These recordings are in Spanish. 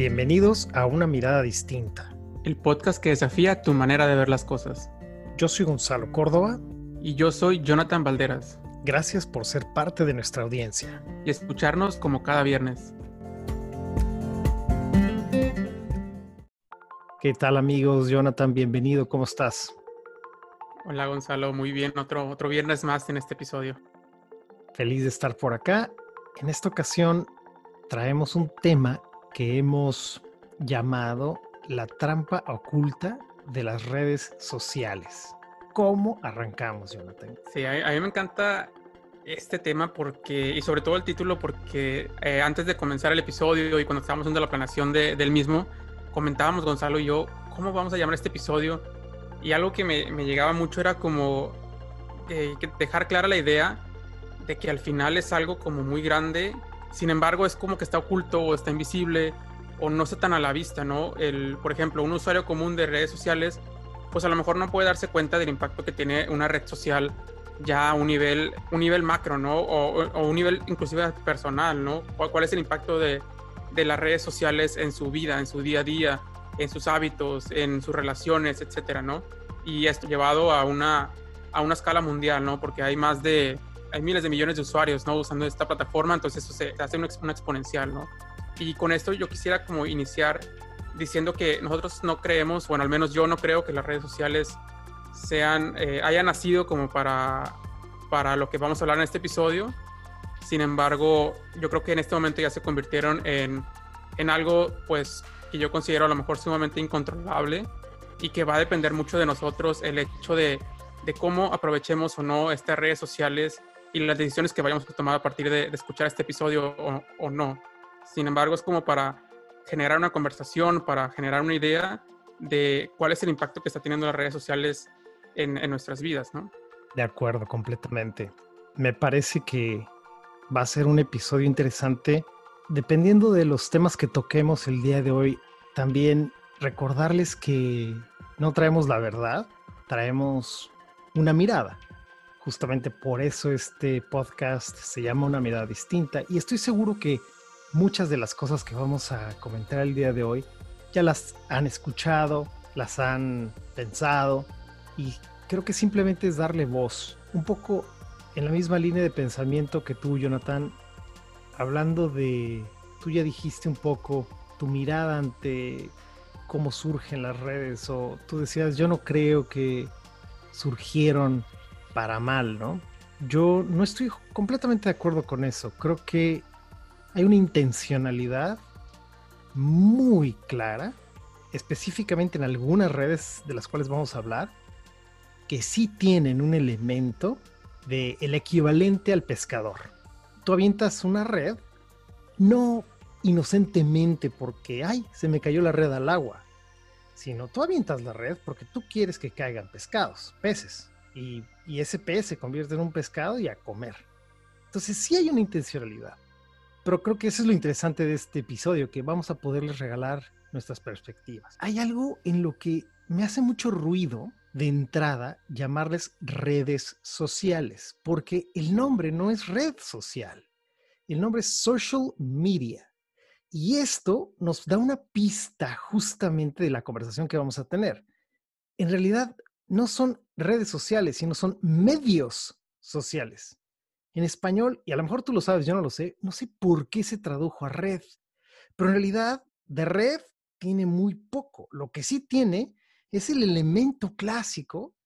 Bienvenidos a Una Mirada Distinta. El podcast que desafía tu manera de ver las cosas. Yo soy Gonzalo Córdoba. Y yo soy Jonathan Valderas. Gracias por ser parte de nuestra audiencia. Y escucharnos como cada viernes. ¿Qué tal amigos? Jonathan, bienvenido. ¿Cómo estás? Hola Gonzalo, muy bien. Otro, otro viernes más en este episodio. Feliz de estar por acá. En esta ocasión traemos un tema que hemos llamado la trampa oculta de las redes sociales. ¿Cómo arrancamos, Jonathan? Sí, a, mí me encanta este tema porque, y sobre todo el título, porque eh, antes de comenzar el episodio y cuando estábamos haciendo la planeación del mismo, comentábamos Gonzalo y yo, ¿cómo vamos a llamar este episodio? Y algo que me, me llegaba mucho era como eh, dejar clara la idea de que al final es algo como muy grande sin embargo, es como que está oculto o está invisible o no está tan a la vista, ¿no? El, por ejemplo, un usuario común de redes sociales, pues a lo mejor no puede darse cuenta del impacto que tiene una red social ya a un nivel, un nivel macro, ¿no? O, un nivel inclusive personal, ¿no? ¿Cuál, es el impacto de, de, las redes sociales en su vida, en su día a día, en sus hábitos, en sus relaciones, etcétera, ¿no? Y esto llevado a una, a una escala mundial, ¿no? Porque hay más de hay miles de millones de usuarios, ¿no? Usando esta plataforma, entonces eso se, hace una, exponencial, ¿no? Y con esto yo quisiera como iniciar diciendo que nosotros no creemos, bueno, al menos yo no creo que las redes sociales sean, eh, hayan nacido como para, para lo que vamos a hablar en este episodio. Sin embargo, yo creo que en este momento ya se convirtieron en, en algo, pues, que yo considero a lo mejor sumamente incontrolable y que va a depender mucho de nosotros el hecho de, de cómo aprovechemos o no estas redes sociales y las decisiones que vayamos a tomar a partir de, escuchar este episodio o, no. Sin embargo, es como para generar una conversación, para generar una idea de cuál es el impacto que está teniendo las redes sociales en, en nuestras vidas, ¿no? De acuerdo, completamente. Me parece que va a ser un episodio interesante. Dependiendo de los temas que toquemos el día de hoy, también recordarles que no traemos la verdad, traemos una mirada Justamente por eso este podcast se llama Una mirada distinta. Y estoy seguro que muchas de las cosas que vamos a comentar el día de hoy ya las han escuchado, las han pensado y creo que simplemente es darle voz, un poco en la misma línea de pensamiento que tú, Jonathan, hablando de, tú ya dijiste un poco tu mirada ante cómo surgen las redes o tú decías, yo no creo que surgieron para mal, ¿no? Yo no estoy completamente de acuerdo con eso. Creo que hay una intencionalidad muy clara, específicamente en algunas redes de las cuales vamos a hablar, que sí tienen un elemento de el equivalente al pescador. Tú avientas una red, no inocentemente porque, ay, se me cayó la red al agua, sino tú avientas la red porque tú quieres que caigan pescados, peces y, ese pez se convierte en un pescado y a comer. Entonces sí hay una intencionalidad. Pero creo que eso es lo interesante de este episodio, que vamos a poderles regalar nuestras perspectivas. Hay algo en lo que me hace mucho ruido de entrada llamarles redes sociales, porque el nombre no es red social, el nombre es social media. Y esto nos da una pista justamente de la conversación que vamos a tener. En realidad, no son redes sociales, sino son medios sociales. En español, y a lo mejor tú lo sabes, yo no lo sé, no sé por qué se tradujo a red, pero en realidad de red tiene muy poco. Lo que sí tiene es el elemento clásico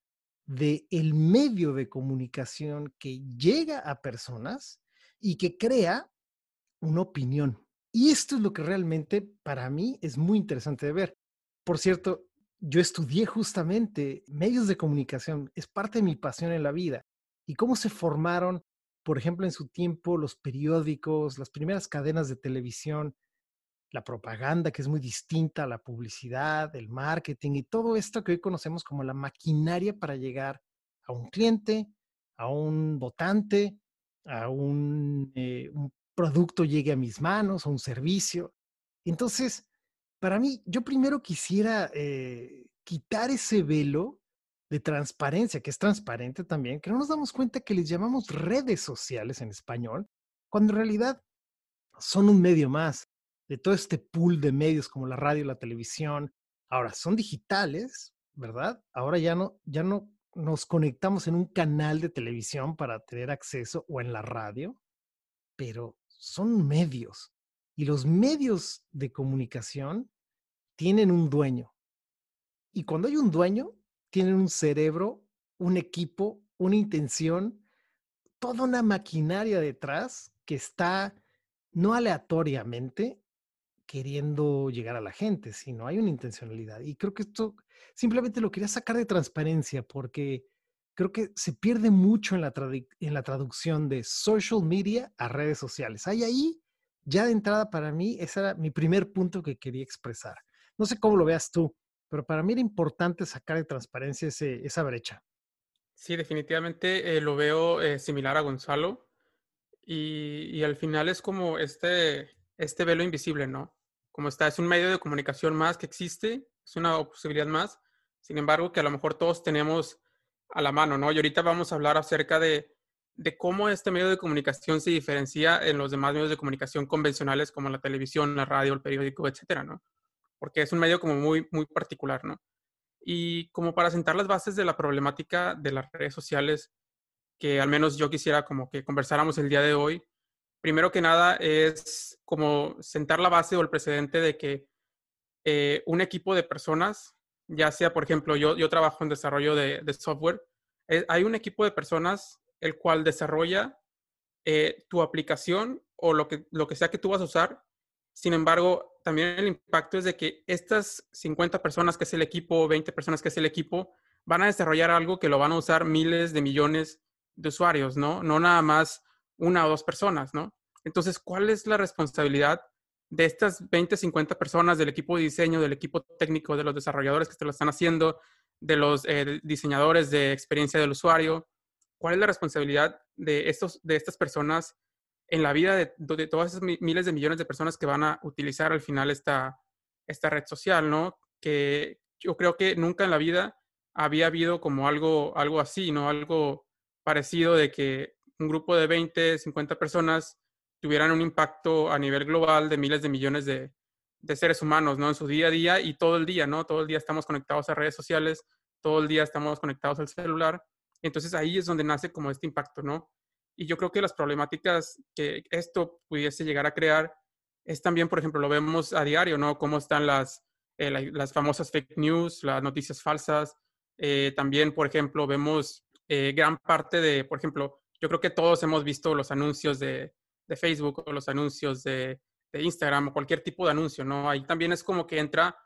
de el medio de comunicación que llega a personas y que crea una opinión. Y esto es lo que realmente para mí es muy interesante de ver. Por cierto, yo estudié justamente medios de comunicación, es parte de mi pasión en la vida. Y cómo se formaron, por ejemplo, en su tiempo los periódicos, las primeras cadenas de televisión, la propaganda, que es muy distinta a la publicidad, el marketing y todo esto que hoy conocemos como la maquinaria para llegar a un cliente, a un votante, a un, eh, un producto llegue a mis manos, a un servicio. Entonces, para mí, yo primero quisiera eh, quitar ese velo de transparencia, que es transparente también, que no nos damos cuenta que les llamamos redes sociales en español, cuando en realidad son un medio más. de todo este pool de medios como la radio, la televisión. Ahora son digitales, ¿verdad? Ahora ya no, ya no nos conectamos en un canal de televisión para tener acceso o en la radio, pero son medios. Y los medios de comunicación tienen un dueño. Y cuando hay un dueño, tienen un cerebro, un equipo, una intención, toda una maquinaria detrás que está no aleatoriamente queriendo llegar a la gente, sino hay una intencionalidad. Y creo que esto simplemente lo quería sacar de transparencia porque creo que se pierde mucho en la, traducción de social media a redes sociales. Hay ahí, ya de entrada para mí, ese era mi primer punto que quería expresar. No sé cómo lo veas tú, pero para mí era importante sacar de transparencia esa brecha. Sí, definitivamente eh, lo veo eh, similar a Gonzalo y, y, al final es como este, este velo invisible, ¿no? Como está, es un medio de comunicación más que existe, es una posibilidad más, sin embargo que a lo mejor todos tenemos a la mano, ¿no? Y ahorita vamos a hablar acerca de, de cómo este medio de comunicación se diferencia en los demás medios de comunicación convencionales como la televisión, la radio, el periódico, etcétera, ¿no? Porque es un medio como muy, muy particular, ¿no? Y como para sentar las bases de la problemática de las redes sociales, que al menos yo quisiera como que conversáramos el día de hoy, primero que nada es como sentar la base o el precedente de que eh, un equipo de personas, ya sea, por ejemplo, yo, yo trabajo en desarrollo de, software, eh, hay un equipo de personas el cual desarrolla eh, tu aplicación o lo que, lo que sea que tú vas a usar. Sin embargo, también el impacto es de que estas 50 personas que es el equipo, 20 personas que es el equipo, van a desarrollar algo que lo van a usar miles de millones de usuarios, ¿no? No nada más una o dos personas, ¿no? Entonces, ¿cuál es la responsabilidad de estas 20, 50 personas del equipo de diseño, del equipo técnico, de los desarrolladores que te lo están haciendo, de los eh, diseñadores de experiencia del usuario? ¿Cuál es la responsabilidad de, estos, de estas personas en la vida de, todas esas miles de millones de personas que van a utilizar al final esta, esta red social, ¿no? Que yo creo que nunca en la vida había habido como algo, algo así, ¿no? Algo parecido de que un grupo de 20, 50 personas tuvieran un impacto a nivel global de miles de millones de, de seres humanos, ¿no? En su día a día y todo el día, ¿no? Todo el día estamos conectados a redes sociales, todo el día estamos conectados al celular. Entonces ahí es donde nace como este impacto, ¿no? Y yo creo que las problemáticas que esto pudiese llegar a crear es también, por ejemplo, lo vemos a diario, ¿no? Cómo están las, eh, las famosas fake news, las noticias falsas. Eh, también, por ejemplo, vemos eh, gran parte de, por ejemplo, yo creo que todos hemos visto los anuncios de, de Facebook o los anuncios de, de, Instagram o cualquier tipo de anuncio, ¿no? Ahí también es como que entra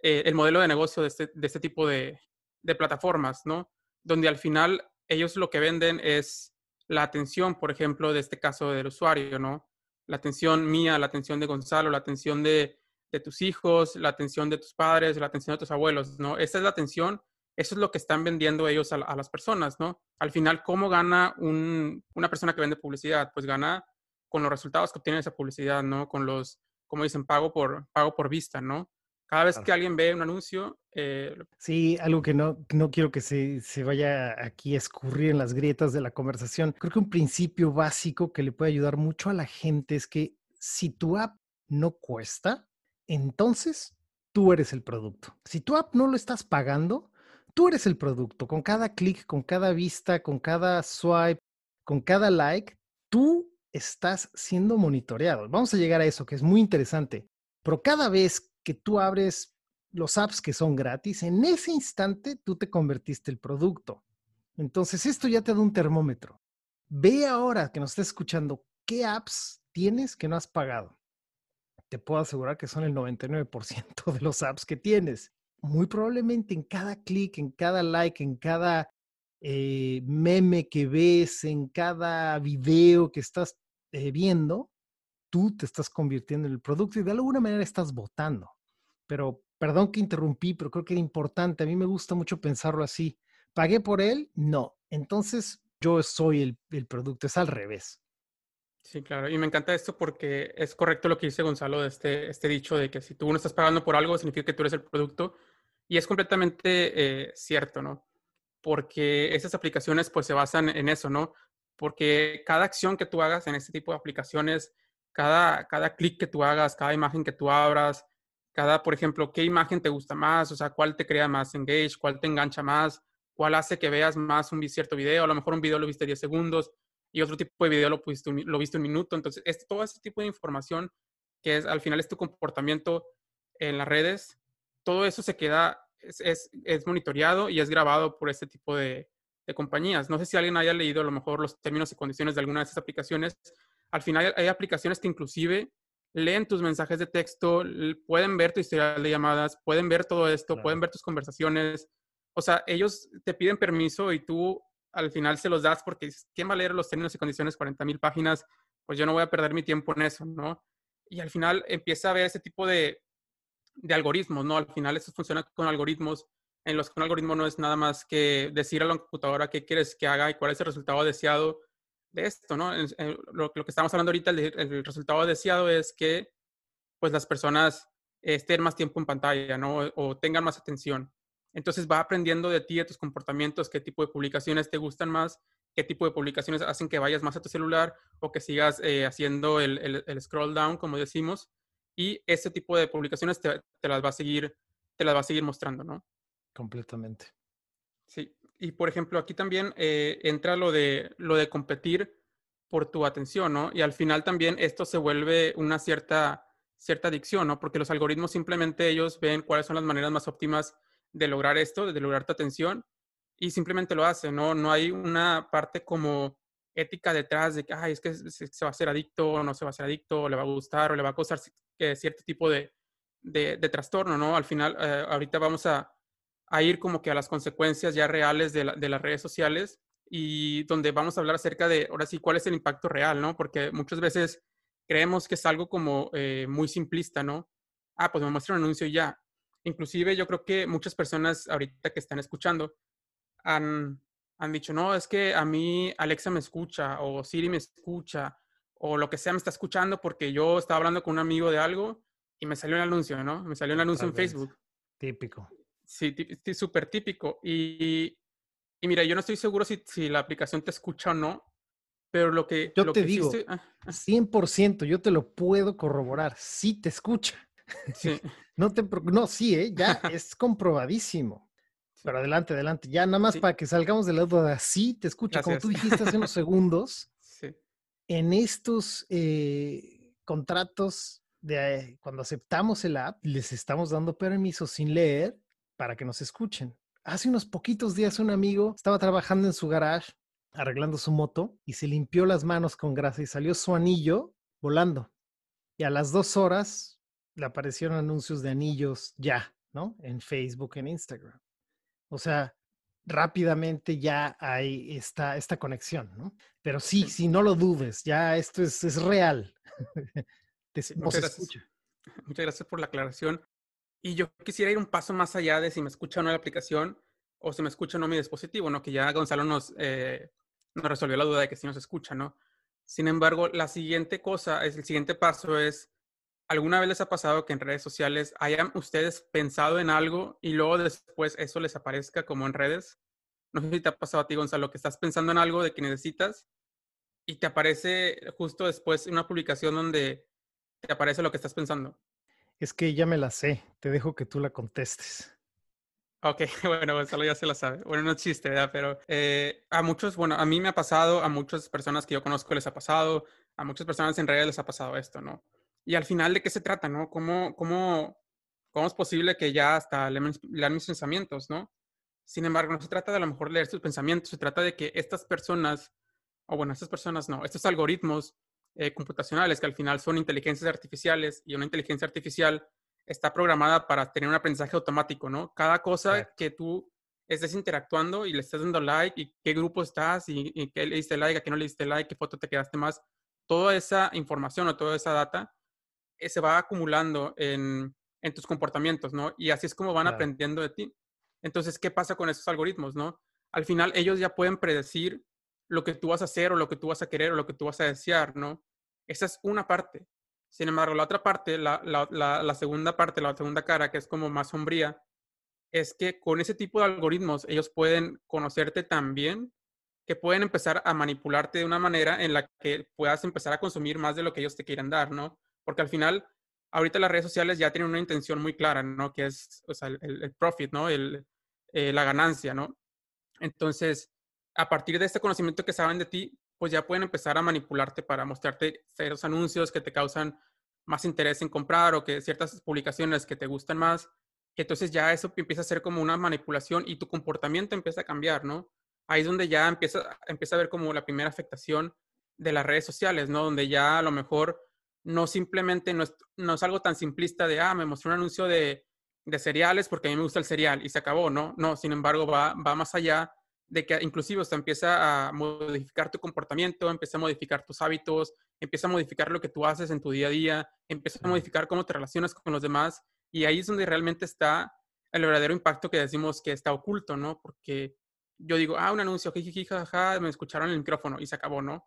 el modelo de negocio de este, de este tipo de, de plataformas, ¿no? Donde al final ellos lo que venden es la atención, por ejemplo, de este caso del usuario, ¿no? La atención mía, la atención de Gonzalo, la atención de, tus hijos, la atención de tus padres, la atención de tus abuelos, ¿no? Esa es la atención, eso es lo que están vendiendo ellos a, las personas, ¿no? Al final, ¿cómo gana una persona que vende publicidad? Pues gana con los resultados que obtiene esa publicidad, ¿no? Con los, como dicen, pago por, pago por vista, ¿no? Cada vez que alguien ve un anuncio... Eh, sí, algo que no, no quiero que se, se, vaya aquí a escurrir en las grietas de la conversación. Creo que un principio básico que le puede ayudar mucho a la gente es que si tu app no cuesta, entonces tú eres el producto. Si tu app no lo estás pagando, tú eres el producto. Con cada clic, con cada vista, con cada swipe, con cada like, tú estás siendo monitoreado. Vamos a llegar a eso, que es muy interesante. Pero cada vez que tú abres los apps que son gratis, en ese instante tú te convertiste el producto. Entonces, esto ya te da un termómetro. Ve ahora que nos estás escuchando, ¿qué apps tienes que no has pagado? Te puedo asegurar que son el 99% de los apps que tienes. Muy probablemente en cada clic, en cada like, en cada eh, meme que ves, en cada video que estás eh, viendo, tú te estás convirtiendo en el producto y de alguna manera estás votando pero perdón que interrumpí, pero creo que era importante. A mí me gusta mucho pensarlo así. ¿Pagué por él? No. Entonces yo soy el, el producto, es al revés. Sí, claro. Y me encanta esto porque es correcto lo que dice Gonzalo de este, este dicho de que si tú no estás pagando por algo, significa que tú eres el producto. Y es completamente eh, cierto, ¿no? Porque esas aplicaciones pues se basan en eso, ¿no? Porque cada acción que tú hagas en este tipo de aplicaciones cada, cada clic que tú hagas, cada imagen que tú abras, cada, por ejemplo, qué imagen te gusta más, o sea, cuál te crea más engage, cuál te engancha más, cuál hace que veas más un cierto video, a lo mejor un video lo viste 10 segundos y otro tipo de video lo, viste, lo viste un minuto. Entonces, es, todo ese tipo de información que es, al final es tu comportamiento en las redes, todo eso se queda, es, es, monitoreado y es grabado por este tipo de, de, compañías. No sé si alguien haya leído a lo mejor los términos y condiciones de alguna de esas aplicaciones. Al final hay aplicaciones que inclusive leen tus mensajes de texto, pueden ver tu historial de llamadas, pueden ver todo esto, pueden ver tus conversaciones. O sea, ellos te piden permiso y tú al final se los das porque dices, ¿quién va a leer los términos y condiciones 40 mil páginas? Pues yo no voy a perder mi tiempo en eso, ¿no? Y al final empieza a ver ese tipo de, de algoritmos, ¿no? Al final eso funciona con algoritmos en los que un algoritmo no es nada más que decir a la computadora qué quieres que haga y cuál es el resultado deseado de esto, ¿no? Lo, que estamos hablando ahorita, el, resultado deseado es que pues las personas estén más tiempo en pantalla, ¿no? O, tengan más atención. Entonces va aprendiendo de ti, de tus comportamientos, qué tipo de publicaciones te gustan más, qué tipo de publicaciones hacen que vayas más a tu celular o que sigas eh, haciendo el, scroll down, como decimos. Y ese tipo de publicaciones te, te, las va a seguir, te las va a seguir mostrando, ¿no? Completamente. Sí y por ejemplo, aquí también eh, entra lo de, lo de competir por tu atención, ¿no? Y al final también esto se vuelve una cierta, cierta adicción, ¿no? Porque los algoritmos simplemente ellos ven cuáles son las maneras más óptimas de lograr esto, de lograr tu atención, y simplemente lo hacen, ¿no? No hay una parte como ética detrás de que, ay, es que se va a ser adicto o no se va a ser adicto, le va a gustar o le va a causar cierto tipo de, de, trastorno, ¿no? Al final, eh, ahorita vamos a, a ir como que a las consecuencias ya reales de, las redes sociales y donde vamos a hablar acerca de, ahora sí, cuál es el impacto real, ¿no? Porque muchas veces creemos que es algo como eh, muy simplista, ¿no? Ah, pues me muestra un anuncio y ya. Inclusive yo creo que muchas personas ahorita que están escuchando han, han dicho, no, es que a mí Alexa me escucha o Siri me escucha o lo que sea me está escuchando porque yo estaba hablando con un amigo de algo y me salió un anuncio, ¿no? Me salió un anuncio en Facebook. Típico. Sí, súper típico. Y, y, mira, yo no estoy seguro si, si, la aplicación te escucha o no, pero lo que... Yo lo te que digo, 100%, ah, ah. yo te lo puedo corroborar, sí te escucha. Sí. no, te, no, sí, ¿eh? ya es comprobadísimo. Pero adelante, adelante. Ya nada más para que salgamos del lado de así, te escucha. Como tú dijiste hace unos segundos, sí. en estos eh, contratos de eh, cuando aceptamos el app, les estamos dando permiso sin leer para que nos escuchen. Hace unos poquitos días un amigo estaba trabajando en su garage arreglando su moto y se limpió las manos con grasa y salió su anillo volando. Y a las dos horas le aparecieron anuncios de anillos ya, ¿no? En Facebook, en Instagram. O sea, rápidamente ya hay esta, esta conexión, ¿no? Pero sí, sí, no lo dudes, ya esto es, es real. Muchas gracias. Muchas gracias por la aclaración. Y yo quisiera ir un paso más allá de si me escucha o no la aplicación o si me escucha o no mi dispositivo, ¿no? Que ya Gonzalo nos, eh, nos resolvió la duda de que sí nos escucha, ¿no? Sin embargo, la siguiente cosa, es, el siguiente paso es, ¿alguna vez les ha pasado que en redes sociales hayan ustedes pensado en algo y luego después eso les aparezca como en redes? No sé si te ha pasado a ti, Gonzalo, que estás pensando en algo de que necesitas y te aparece justo después una publicación donde te aparece lo que estás pensando. Es que ya me la sé, te dejo que tú la contestes. Ok, bueno, Gonzalo ya se la sabe. Bueno, no existe, ¿verdad? Pero eh, a muchos, bueno, a mí me ha pasado, a muchas personas que yo conozco les ha pasado, a muchas personas en realidad les ha pasado esto, ¿no? Y al final, ¿de qué se trata, no? ¿Cómo, cómo, cómo es posible que ya hasta lean mis pensamientos, no? Sin embargo, no se trata de a lo mejor leer sus pensamientos, se trata de que estas personas, o bueno, estas personas no, estos algoritmos eh, computacionales, que al final son inteligencias artificiales, y una inteligencia artificial está programada para tener un aprendizaje automático, ¿no? Cada cosa que tú estés interactuando y le estés dando like, y qué grupo estás, y, qué le diste like, a qué no le diste like, qué foto te quedaste más, toda esa información o toda esa data eh, se va acumulando en, en, tus comportamientos, ¿no? Y así es como van aprendiendo de ti. Entonces, ¿qué pasa con esos algoritmos, no? Al final, ellos ya pueden predecir lo que tú vas a hacer o lo que tú vas a querer o lo que tú vas a desear, ¿no? Esa es una parte. Sin embargo, la otra parte, la, segunda parte, la segunda cara, que es como más sombría, es que con ese tipo de algoritmos ellos pueden conocerte tan bien que pueden empezar a manipularte de una manera en la que puedas empezar a consumir más de lo que ellos te quieran dar, ¿no? Porque al final, ahorita las redes sociales ya tienen una intención muy clara, ¿no? Que es el, profit, ¿no? El, eh, la ganancia, ¿no? Entonces, a partir de este conocimiento que saben de ti, pues ya pueden empezar a manipularte para mostrarte ciertos anuncios que te causan más interés en comprar o que ciertas publicaciones que te gustan más. Entonces ya eso empieza a ser como una manipulación y tu comportamiento empieza a cambiar, ¿no? Ahí es donde ya empieza, empieza a ver como la primera afectación de las redes sociales, ¿no? Donde ya a lo mejor no simplemente, no es, no es algo tan simplista de, ah, me mostró un anuncio de, de, cereales porque a mí me gusta el cereal y se acabó, ¿no? No, sin embargo, va, va más allá de que inclusive usted empieza a modificar tu comportamiento, empieza a modificar tus hábitos, empieza a modificar lo que tú haces en tu día a día, empieza a modificar cómo te relacionas con los demás y ahí es donde realmente está el verdadero impacto que decimos que está oculto, ¿no? Porque yo digo, ah, un anuncio, jiji, jaja, me escucharon el micrófono y se acabó, ¿no?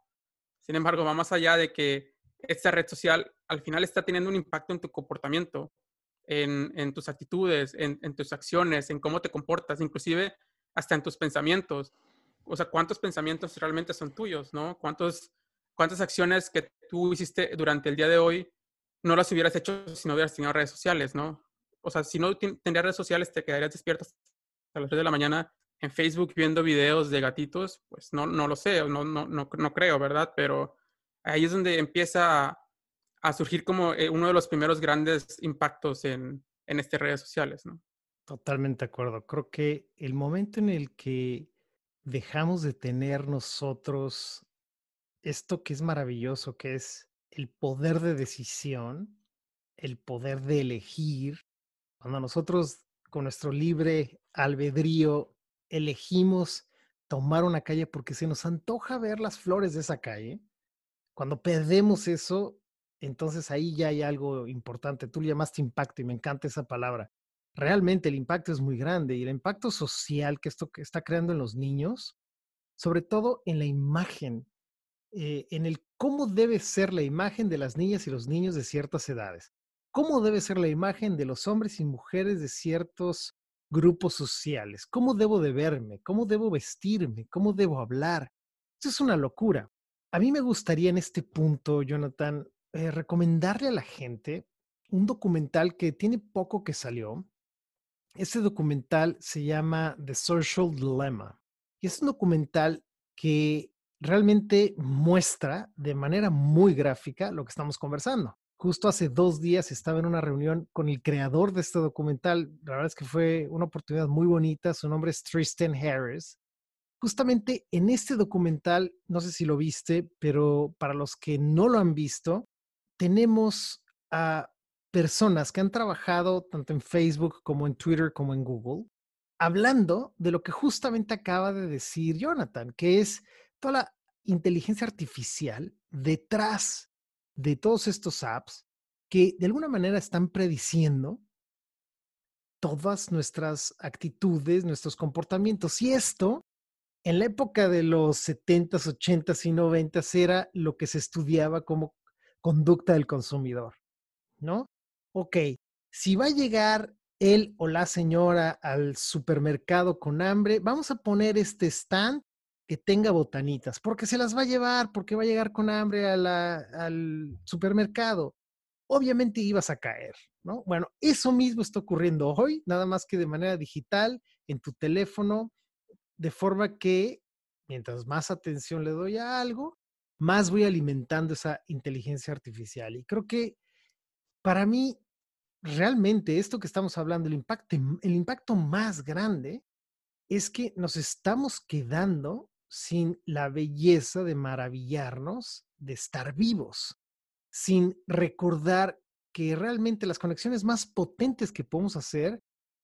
Sin embargo, va más allá de que esta red social al final está teniendo un impacto en tu comportamiento, en, en tus actitudes, en, en, tus acciones, en cómo te comportas, inclusive hasta en tus pensamientos. O sea, cuántos pensamientos realmente son tuyos, ¿no? ¿Cuántos, cuántas acciones que tú hiciste durante el día de hoy no las hubieras hecho si no hubieras tenido redes sociales, ¿no? O sea, si no tendrías redes sociales, te quedarías despierto a las 3 de la mañana en Facebook viendo videos de gatitos, pues no, no lo sé, no, no, no, no creo, ¿verdad? Pero ahí es donde empieza a, surgir como eh, uno de los primeros grandes impactos en, en estas redes sociales, ¿no? Totalmente de acuerdo. Creo que el momento en el que dejamos de tener nosotros esto que es maravilloso, que es el poder de decisión, el poder de elegir, cuando nosotros con nuestro libre albedrío elegimos tomar una calle porque se nos antoja ver las flores de esa calle, cuando perdemos eso, entonces ahí ya hay algo importante. Tú le llamaste impacto y me encanta esa palabra realmente el impacto es muy grande y el impacto social que esto está creando en los niños, sobre todo en la imagen, eh, en el cómo debe ser la imagen de las niñas y los niños de ciertas edades, cómo debe ser la imagen de los hombres y mujeres de ciertos grupos sociales, cómo debo de verme, cómo debo vestirme, cómo debo hablar. Eso es una locura. A mí me gustaría en este punto, Jonathan, eh, recomendarle a la gente un documental que tiene poco que salió, este documental se llama The Social Dilemma y es un documental que realmente muestra de manera muy gráfica lo que estamos conversando. Justo hace dos días estaba en una reunión con el creador de este documental. La verdad es que fue una oportunidad muy bonita. Su nombre es Tristan Harris. Justamente en este documental, no sé si lo viste, pero para los que no lo han visto, tenemos a personas que han trabajado tanto en Facebook como en Twitter como en Google, hablando de lo que justamente acaba de decir Jonathan, que es toda la inteligencia artificial detrás de todos estos apps que de alguna manera están prediciendo todas nuestras actitudes, nuestros comportamientos. Y esto, en la época de los 70s, 80s y 90s, era lo que se estudiaba como conducta del consumidor, ¿no? Ok, si va a llegar él o la señora al supermercado con hambre, vamos a poner este stand que tenga botanitas, porque se las va a llevar, porque va a llegar con hambre al supermercado. Obviamente ibas a caer, ¿no? Bueno, eso mismo está ocurriendo hoy, nada más que de manera digital, en tu teléfono, de forma que mientras más atención le doy a algo, más voy alimentando esa inteligencia artificial. Y creo que para mí, realmente esto que estamos hablando, el impacto, el impacto más grande es que nos estamos quedando sin la belleza de maravillarnos de estar vivos, sin recordar que realmente las conexiones más potentes que podemos hacer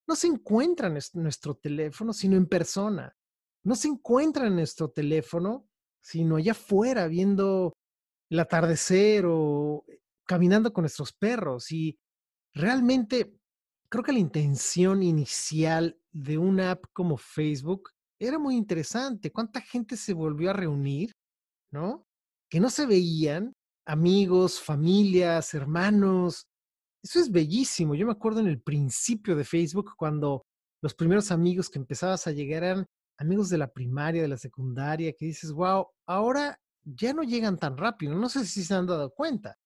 no se encuentran en nuestro teléfono, sino en persona. No se encuentran en nuestro teléfono, sino allá afuera viendo el atardecer o caminando con nuestros perros y realmente creo que la intención inicial de una app como Facebook era muy interesante. ¿Cuánta gente se volvió a reunir, no? Que no se veían, amigos, familias, hermanos. Eso es bellísimo. Yo me acuerdo en el principio de Facebook cuando los primeros amigos que empezabas a llegar eran amigos de la primaria, de la secundaria, que dices, wow, ahora ya no llegan tan rápido. No sé si se han dado cuenta.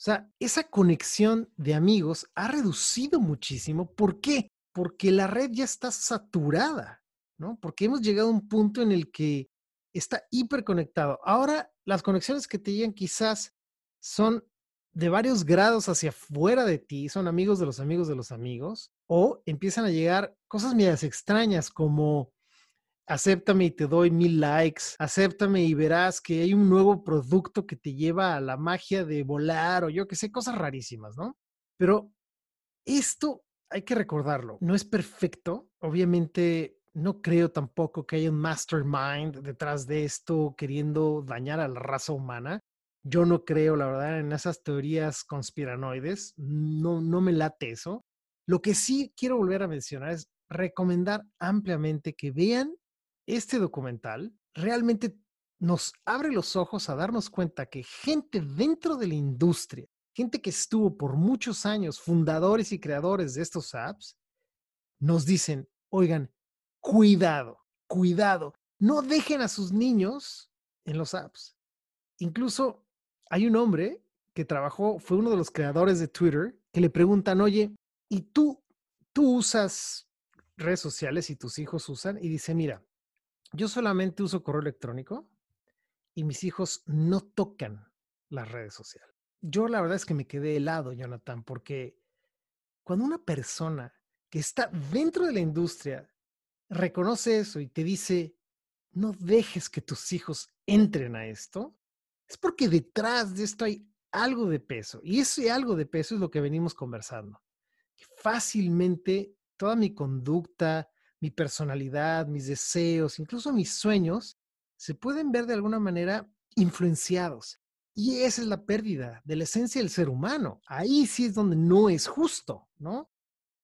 O sea, esa conexión de amigos ha reducido muchísimo. ¿Por qué? Porque la red ya está saturada, ¿no? Porque hemos llegado a un punto en el que está hiperconectado. Ahora, las conexiones que te llegan quizás son de varios grados hacia afuera de ti, son amigos de los amigos de los amigos, o empiezan a llegar cosas medias extrañas como acéptame y te doy mil likes, acéptame y verás que hay un nuevo producto que te lleva a la magia de volar o yo que sé, cosas rarísimas, ¿no? Pero esto hay que recordarlo, no es perfecto, obviamente no creo tampoco que haya un mastermind detrás de esto queriendo dañar a la raza humana. Yo no creo, la verdad, en esas teorías conspiranoides. No, no me late eso. Lo que sí quiero volver a mencionar es recomendar ampliamente que vean este documental. Realmente nos abre los ojos a darnos cuenta que gente dentro de la industria, gente que estuvo por muchos años, fundadores y creadores de estos apps, nos dicen, oigan, cuidado, cuidado, no dejen a sus niños en los apps. Incluso hay un hombre que trabajó, fue uno de los creadores de Twitter, que le preguntan, oye, ¿y tú, tú usas redes sociales y tus hijos usan? Y dice, mira, yo solamente uso correo electrónico y mis hijos no tocan las redes sociales. Yo la verdad es que me quedé helado, Jonathan, porque cuando una persona que está dentro de la industria reconoce eso y te dice, no dejes que tus hijos entren a esto, es porque detrás de esto hay algo de peso. Y ese algo de peso es lo que venimos conversando. fácilmente toda mi conducta, mi personalidad, mis deseos, incluso mis sueños, se pueden ver de alguna manera influenciados. Y esa es la pérdida de la esencia del ser humano. Ahí sí es donde no es justo, ¿no?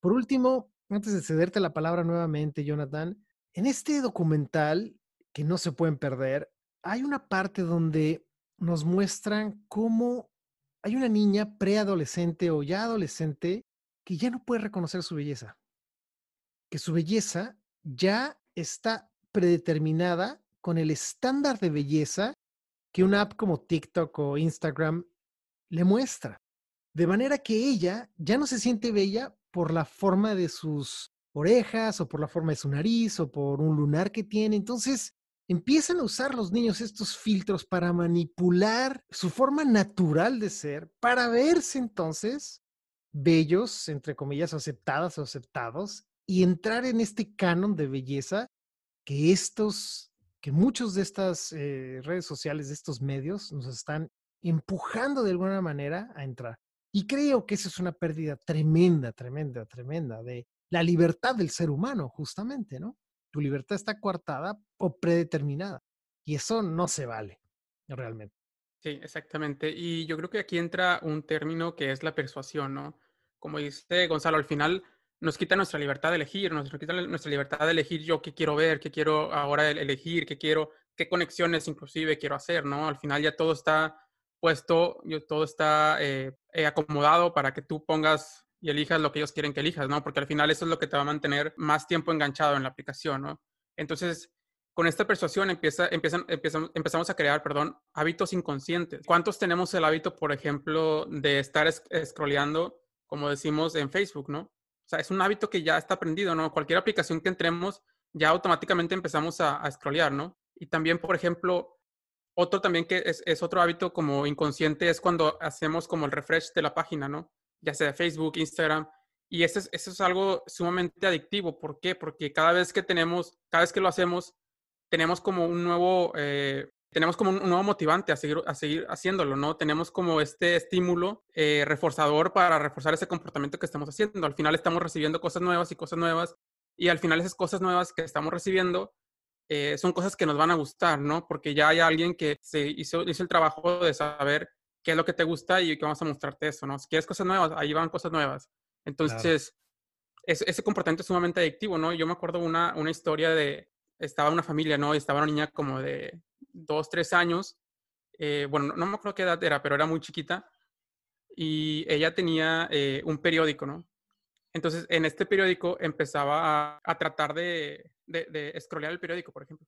Por último, antes de cederte la palabra nuevamente, Jonathan, en este documental que no se pueden perder, hay una parte donde nos muestran cómo hay una niña preadolescente o ya adolescente que ya no puede reconocer su belleza, que su belleza ya está predeterminada con el estándar de belleza que una app como TikTok o Instagram le muestra. De manera que ella ya no se siente bella por la forma de sus orejas o por la forma de su nariz o por un lunar que tiene. Entonces empiezan a usar los niños estos filtros para manipular su forma natural de ser, para verse entonces bellos, entre comillas, aceptadas o aceptados, y entrar en este canon de belleza que estos, que muchos de estas eh, redes sociales, de estos medios, nos están empujando de alguna manera a entrar. Y creo que esa es una pérdida tremenda, tremenda, tremenda de la libertad del ser humano, justamente, ¿no? Tu libertad está coartada o predeterminada. Y eso no se vale, realmente. Sí, exactamente. Y yo creo que aquí entra un término que es la persuasión, ¿no? Como dice Gonzalo, al final nos quita nuestra libertad de elegir, nos quita nuestra libertad de elegir yo qué quiero ver, qué quiero ahora elegir, qué quiero, qué conexiones inclusive quiero hacer, ¿no? Al final ya todo está puesto, todo está eh, eh, acomodado para que tú pongas y elijas lo que ellos quieren que elijas, ¿no? Porque al final eso es lo que te va a mantener más tiempo enganchado en la aplicación, ¿no? Entonces, con esta persuasión empieza, empiezan, empezamos a crear, perdón, hábitos inconscientes. ¿Cuántos tenemos el hábito, por ejemplo, de estar scrolleando, como decimos, en Facebook, ¿no? O sea, es un hábito que ya está aprendido, ¿no? Cualquier aplicación que entremos, ya automáticamente empezamos a, a ¿no? Y también, por ejemplo, otro también que es, otro hábito como inconsciente es cuando hacemos como el refresh de la página, ¿no? Ya sea Facebook, Instagram. Y eso es, eso es algo sumamente adictivo. ¿Por qué? Porque cada vez que tenemos, cada vez que lo hacemos, tenemos como un nuevo, eh, tenemos como un, nuevo motivante a seguir, a seguir haciéndolo, ¿no? Tenemos como este estímulo eh, reforzador para reforzar ese comportamiento que estamos haciendo. Al final estamos recibiendo cosas nuevas y cosas nuevas. Y al final esas cosas nuevas que estamos recibiendo eh, son cosas que nos van a gustar, ¿no? Porque ya hay alguien que se hizo, hizo el trabajo de saber qué es lo que te gusta y que vamos a mostrarte eso, ¿no? Si quieres cosas nuevas, ahí van cosas nuevas. Entonces, ese comportamiento es sumamente adictivo, ¿no? Yo me acuerdo una, una historia de, estaba una familia, ¿no? Y estaba una niña como de dos, tres años. Eh, bueno, no, me acuerdo qué edad era, pero era muy chiquita. Y ella tenía eh, un periódico, ¿no? Entonces, en este periódico empezaba a, tratar de, de, de el periódico, por ejemplo.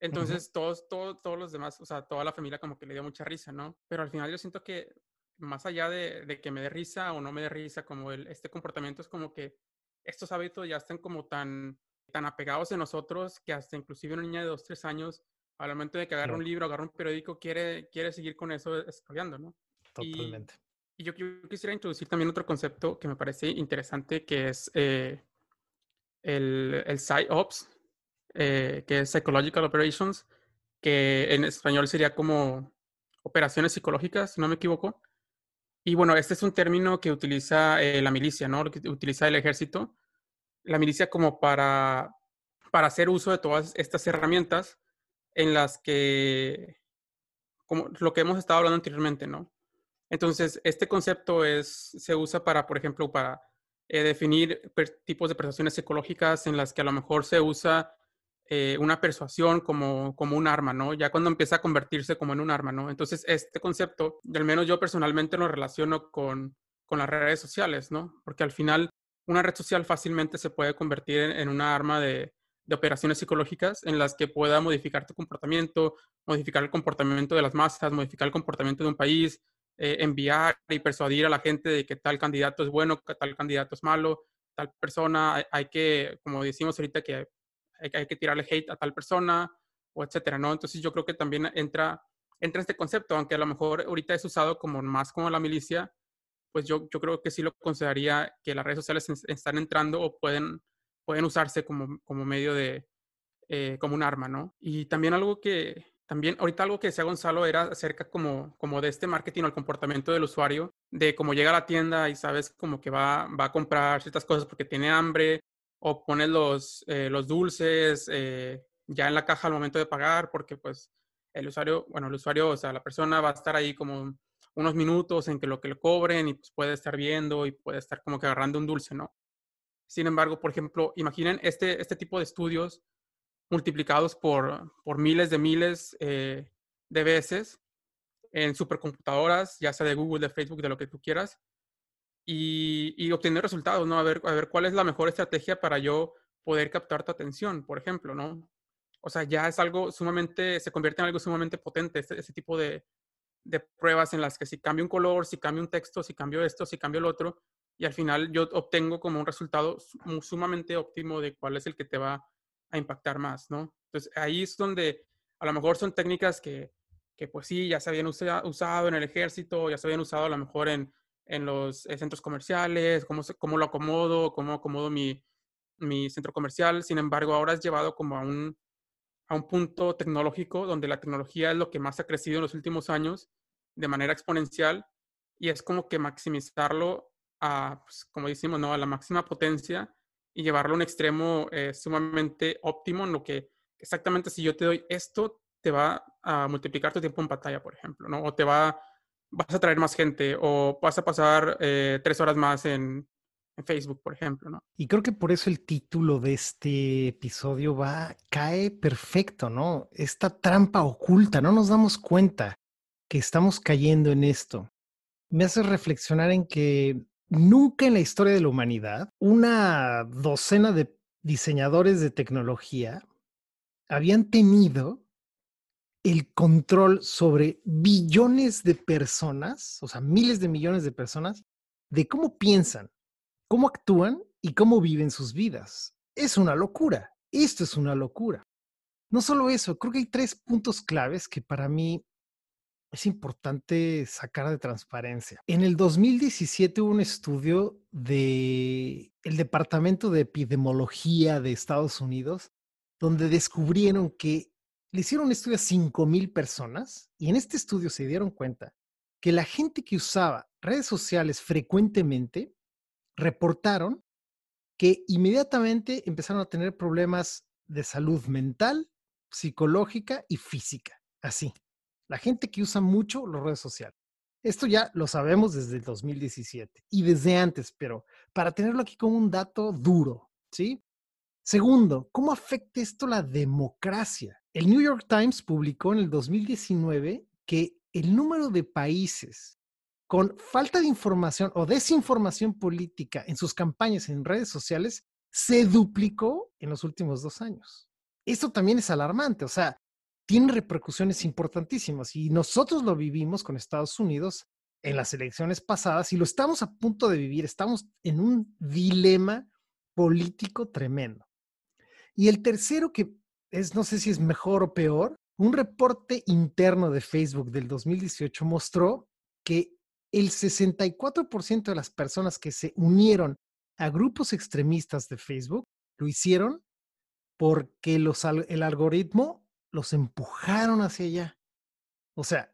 Entonces, todos, todos, todos los demás, o sea, toda la familia como que le dio mucha risa, ¿no? Pero al final yo siento que más allá de, de que me dé risa o no me dé risa, como el, este comportamiento es como que estos hábitos ya están como tan, tan apegados en nosotros que hasta inclusive una niña de dos, tres años, al momento de que agarra un libro, agarra un periódico, quiere, quiere seguir con eso estudiando, ¿no? Totalmente. Y, yo, quisiera introducir también otro concepto que me parece interesante, que es eh, el, el PsyOps, eh, que es Psychological Operations, que en español sería como operaciones psicológicas, si no me equivoco. Y bueno, este es un término que utiliza eh, la milicia, ¿no? Que utiliza el ejército. La milicia como para, para hacer uso de todas estas herramientas en las que, como lo que hemos estado hablando anteriormente, ¿no? Entonces, este concepto es, se usa para, por ejemplo, para eh, definir tipos de persuasiones psicológicas en las que a lo mejor se usa eh, una persuasión como, como un arma, ¿no? Ya cuando empieza a convertirse como en un arma, ¿no? Entonces, este concepto, al menos yo personalmente lo relaciono con, con las redes sociales, ¿no? Porque al final una red social fácilmente se puede convertir en, una arma de, de, operaciones psicológicas en las que pueda modificar tu comportamiento, modificar el comportamiento de las masas, modificar el comportamiento de un país, eh, enviar y persuadir a la gente de que tal candidato es bueno, que tal candidato es malo, tal persona, hay, hay que, como decimos ahorita, que hay, que tirarle hate a tal persona, o etcétera, ¿no? Entonces yo creo que también entra, entra este concepto, aunque a lo mejor ahorita es usado como más como la milicia, pues yo, yo creo que sí lo consideraría que las redes sociales están entrando o pueden, pueden usarse como, como medio de, eh, como un arma, ¿no? Y también algo que, también ahorita algo que decía Gonzalo era acerca como, como de este marketing o el comportamiento del usuario, de cómo llega a la tienda y sabes como que va, va a comprar ciertas cosas porque tiene hambre o pones los, eh, los dulces eh, ya en la caja al momento de pagar, porque pues el usuario, bueno, el usuario, o sea, la persona va a estar ahí como unos minutos en que lo que le cobren y pues puede estar viendo y puede estar como que agarrando un dulce, ¿no? Sin embargo, por ejemplo, imaginen este, este tipo de estudios multiplicados por, por miles de miles eh, de veces en supercomputadoras, ya sea de Google, de Facebook, de lo que tú quieras, y, obtener resultados, ¿no? A ver, a ver cuál es la mejor estrategia para yo poder captar tu atención, por ejemplo, ¿no? O sea, ya es algo sumamente, se convierte en algo sumamente potente, ese, ese tipo de, de, pruebas en las que si cambio un color, si cambio un texto, si cambio esto, si cambio el otro, y al final yo obtengo como un resultado sumamente óptimo de cuál es el que te va a impactar más, ¿no? Entonces, ahí es donde a lo mejor son técnicas que, que pues sí, ya se habían usado en el ejército, ya se habían usado a lo mejor en, en los eh, centros comerciales, cómo, cómo lo acomodo, cómo acomodo mi, mi centro comercial. Sin embargo, ahora es llevado como a un, a un punto tecnológico donde la tecnología es lo que más ha crecido en los últimos años de manera exponencial y es como que maximizarlo a, pues, como decimos, ¿no? a la máxima potencia y llevarlo a un extremo eh, sumamente óptimo en lo que exactamente si yo te doy esto, te va a multiplicar tu tiempo en pantalla, por ejemplo, ¿no? O te va vas a traer más gente o vas a pasar eh, tres horas más en, en, Facebook, por ejemplo, ¿no? Y creo que por eso el título de este episodio va, cae perfecto, ¿no? Esta trampa oculta, no nos damos cuenta que estamos cayendo en esto. Me hace reflexionar en que nunca en la historia de la humanidad una docena de diseñadores de tecnología habían tenido el control sobre billones de personas, o sea, miles de millones de personas, de cómo piensan, cómo actúan y cómo viven sus vidas. Es una locura. Esto es una locura. No solo eso, creo que hay tres puntos claves que para mí es importante sacar de transparencia. En el 2017 hubo un estudio del el Departamento de Epidemiología de Estados Unidos donde descubrieron que le hicieron un estudio a 5.000 personas y en este estudio se dieron cuenta que la gente que usaba redes sociales frecuentemente reportaron que inmediatamente empezaron a tener problemas de salud mental, psicológica y física. Así, la gente que usa mucho las redes sociales. Esto ya lo sabemos desde el 2017 y desde antes, pero para tenerlo aquí como un dato duro, ¿sí? Segundo, ¿cómo afecta esto la democracia? El New York Times publicó en el 2019 que el número de países con falta de información o desinformación política en sus campañas en redes sociales se duplicó en los últimos dos años. Esto también es alarmante, o sea, tiene repercusiones importantísimas y nosotros lo vivimos con Estados Unidos en las elecciones pasadas y lo estamos a punto de vivir, estamos en un dilema político tremendo. Y el tercero que es, no sé si es mejor o peor, un reporte interno de Facebook del 2018 mostró que el 64% de las personas que se unieron a grupos extremistas de Facebook lo hicieron porque el algoritmo los empujaron hacia allá. O sea,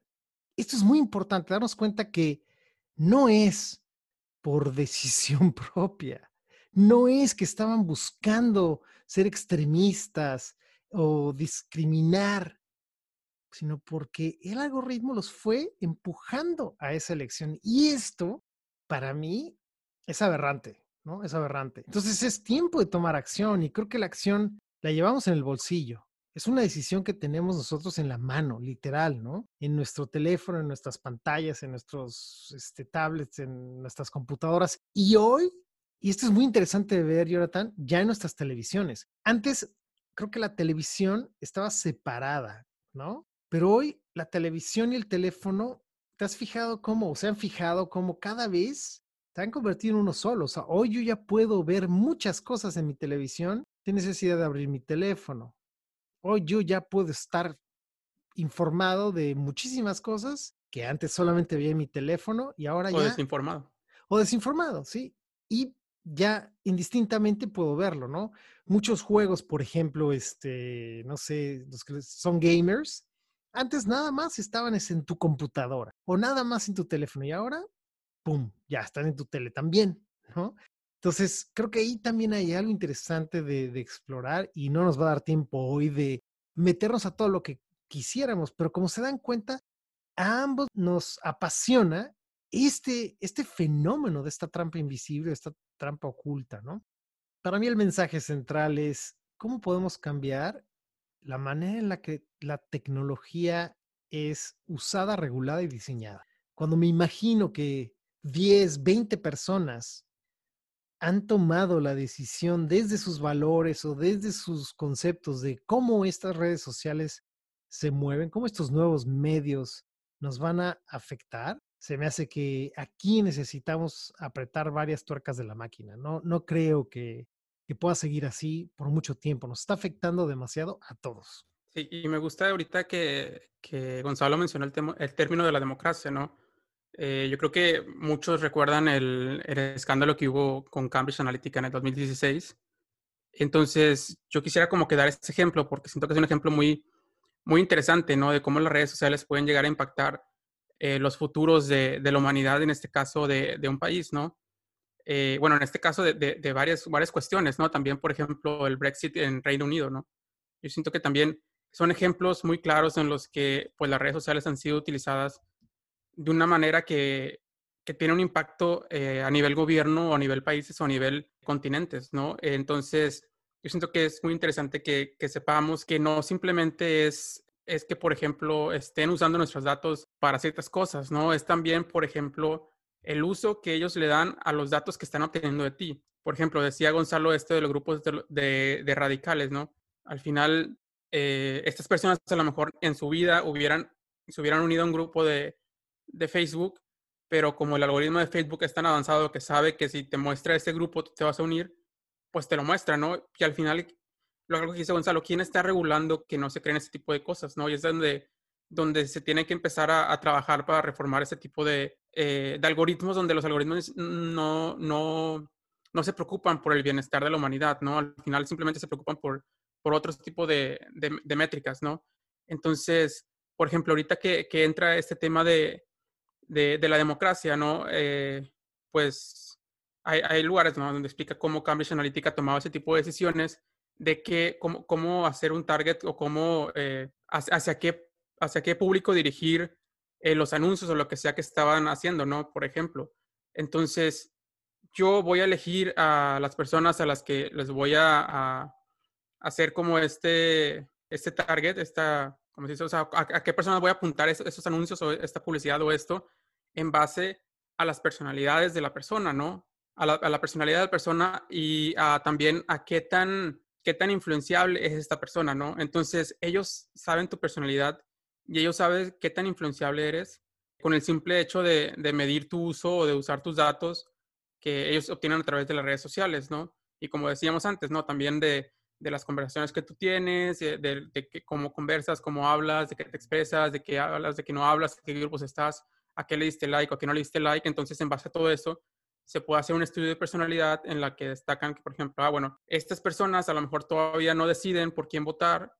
esto es muy importante, darnos cuenta que no es por decisión propia, no es que estaban buscando ser extremistas o discriminar sino porque el algoritmo los fue empujando a esa elección. Y esto, para mí, es aberrante, ¿no? Es aberrante. Entonces es tiempo de tomar acción y creo que la acción la llevamos en el bolsillo. Es una decisión que tenemos nosotros en la mano, literal, ¿no? En nuestro teléfono, en nuestras pantallas, en nuestros este, tablets, en nuestras computadoras. Y hoy, y esto es muy interesante de ver, Jonathan, ya en nuestras televisiones. Antes, creo que la televisión estaba separada, ¿no? Pero hoy la televisión y el teléfono, ¿te has fijado cómo, o se han fijado cómo cada vez se han convertido en uno solo? O sea, hoy yo ya puedo ver muchas cosas en mi televisión sin necesidad de abrir mi teléfono. Hoy yo ya puedo estar informado de muchísimas cosas que antes solamente veía en mi teléfono y ahora ya... O desinformado. O desinformado, sí. Y ya indistintamente puedo verlo, ¿no? Muchos juegos, por ejemplo, este, no sé, los que son gamers, antes nada más estaban en tu computadora o nada más en tu teléfono y ahora, ¡pum!, ya están en tu tele también, ¿no? Entonces, creo que ahí también hay algo interesante de, explorar y no nos va a dar tiempo hoy de meternos a todo lo que quisiéramos, pero como se dan cuenta, a ambos nos apasiona este, este fenómeno de esta trampa invisible, esta trampa oculta, ¿no? Para mí el mensaje central es cómo podemos cambiar la manera en la que la tecnología es usada, regulada y diseñada. Cuando me imagino que 10, 20 personas han tomado la decisión desde sus valores o desde sus conceptos de cómo estas redes sociales se mueven, cómo estos nuevos medios nos van a afectar, se me hace que aquí necesitamos apretar varias tuercas de la máquina. No, no creo que que pueda seguir así por mucho tiempo. Nos está afectando demasiado a todos. Y me gusta ahorita que, que Gonzalo mencionó el, el, término de la democracia, ¿no? Eh, yo creo que muchos recuerdan el, el, escándalo que hubo con Cambridge Analytica en el 2016. Entonces, yo quisiera como que dar este ejemplo, porque siento que es un ejemplo muy, muy interesante, ¿no? De cómo las redes sociales pueden llegar a impactar eh, los futuros de, de, la humanidad, en este caso de, de un país, ¿no? Eh, bueno, en este caso de, varias, varias cuestiones, ¿no? También, por ejemplo, el Brexit en Reino Unido, ¿no? Yo siento que también son ejemplos muy claros en los que pues, las redes sociales han sido utilizadas de una manera que, que tiene un impacto eh, a nivel gobierno o a nivel países o a nivel continentes, ¿no? Entonces, yo siento que es muy interesante que, que sepamos que no simplemente es es que, por ejemplo, estén usando nuestros datos para ciertas cosas, ¿no? Es también, por ejemplo, el uso que ellos le dan a los datos que están obteniendo de ti. Por ejemplo, decía Gonzalo esto de los grupos de, radicales, ¿no? Al final, eh, estas personas a lo mejor en su vida hubieran, se hubieran unido a un grupo de, Facebook, pero como el algoritmo de Facebook es tan avanzado que sabe que si te muestra ese grupo te vas a unir, pues te lo muestra, ¿no? Y al final, lo que dice Gonzalo, ¿quién está regulando que no se creen ese tipo de cosas, ¿no? Y es donde donde se tiene que empezar a, trabajar para reformar ese tipo de, eh, de, algoritmos, donde los algoritmos no, no, no se preocupan por el bienestar de la humanidad, ¿no? Al final simplemente se preocupan por, por otro tipo de, de, métricas, ¿no? Entonces, por ejemplo, ahorita que, que entra este tema de, de, la democracia, ¿no? Eh, pues hay, hay, lugares ¿no? donde explica cómo Cambridge Analytica tomaba ese tipo de decisiones de que, cómo, cómo hacer un target o cómo, eh, hacia qué hacia qué público dirigir eh, los anuncios o lo que sea que estaban haciendo, ¿no? Por ejemplo. Entonces, yo voy a elegir a las personas a las que les voy a, hacer como este, este target, esta, se dice, o sea, a, qué personas voy a apuntar esos, anuncios o esta publicidad o esto en base a las personalidades de la persona, ¿no? A la, personalidad de la persona y también a qué tan, qué tan influenciable es esta persona, ¿no? Entonces, ellos saben tu personalidad y ellos saben qué tan influenciable eres con el simple hecho de, de medir tu uso o de usar tus datos que ellos obtienen a través de las redes sociales, ¿no? Y como decíamos antes, ¿no? También de, de las conversaciones que tú tienes, de, de, cómo conversas, cómo hablas, de qué te expresas, de qué hablas, de qué no hablas, de qué grupos estás, a qué le diste like o a qué no le diste like. Entonces, en base a todo eso, se puede hacer un estudio de personalidad en la que destacan que, por ejemplo, ah, bueno, estas personas a lo mejor todavía no deciden por quién votar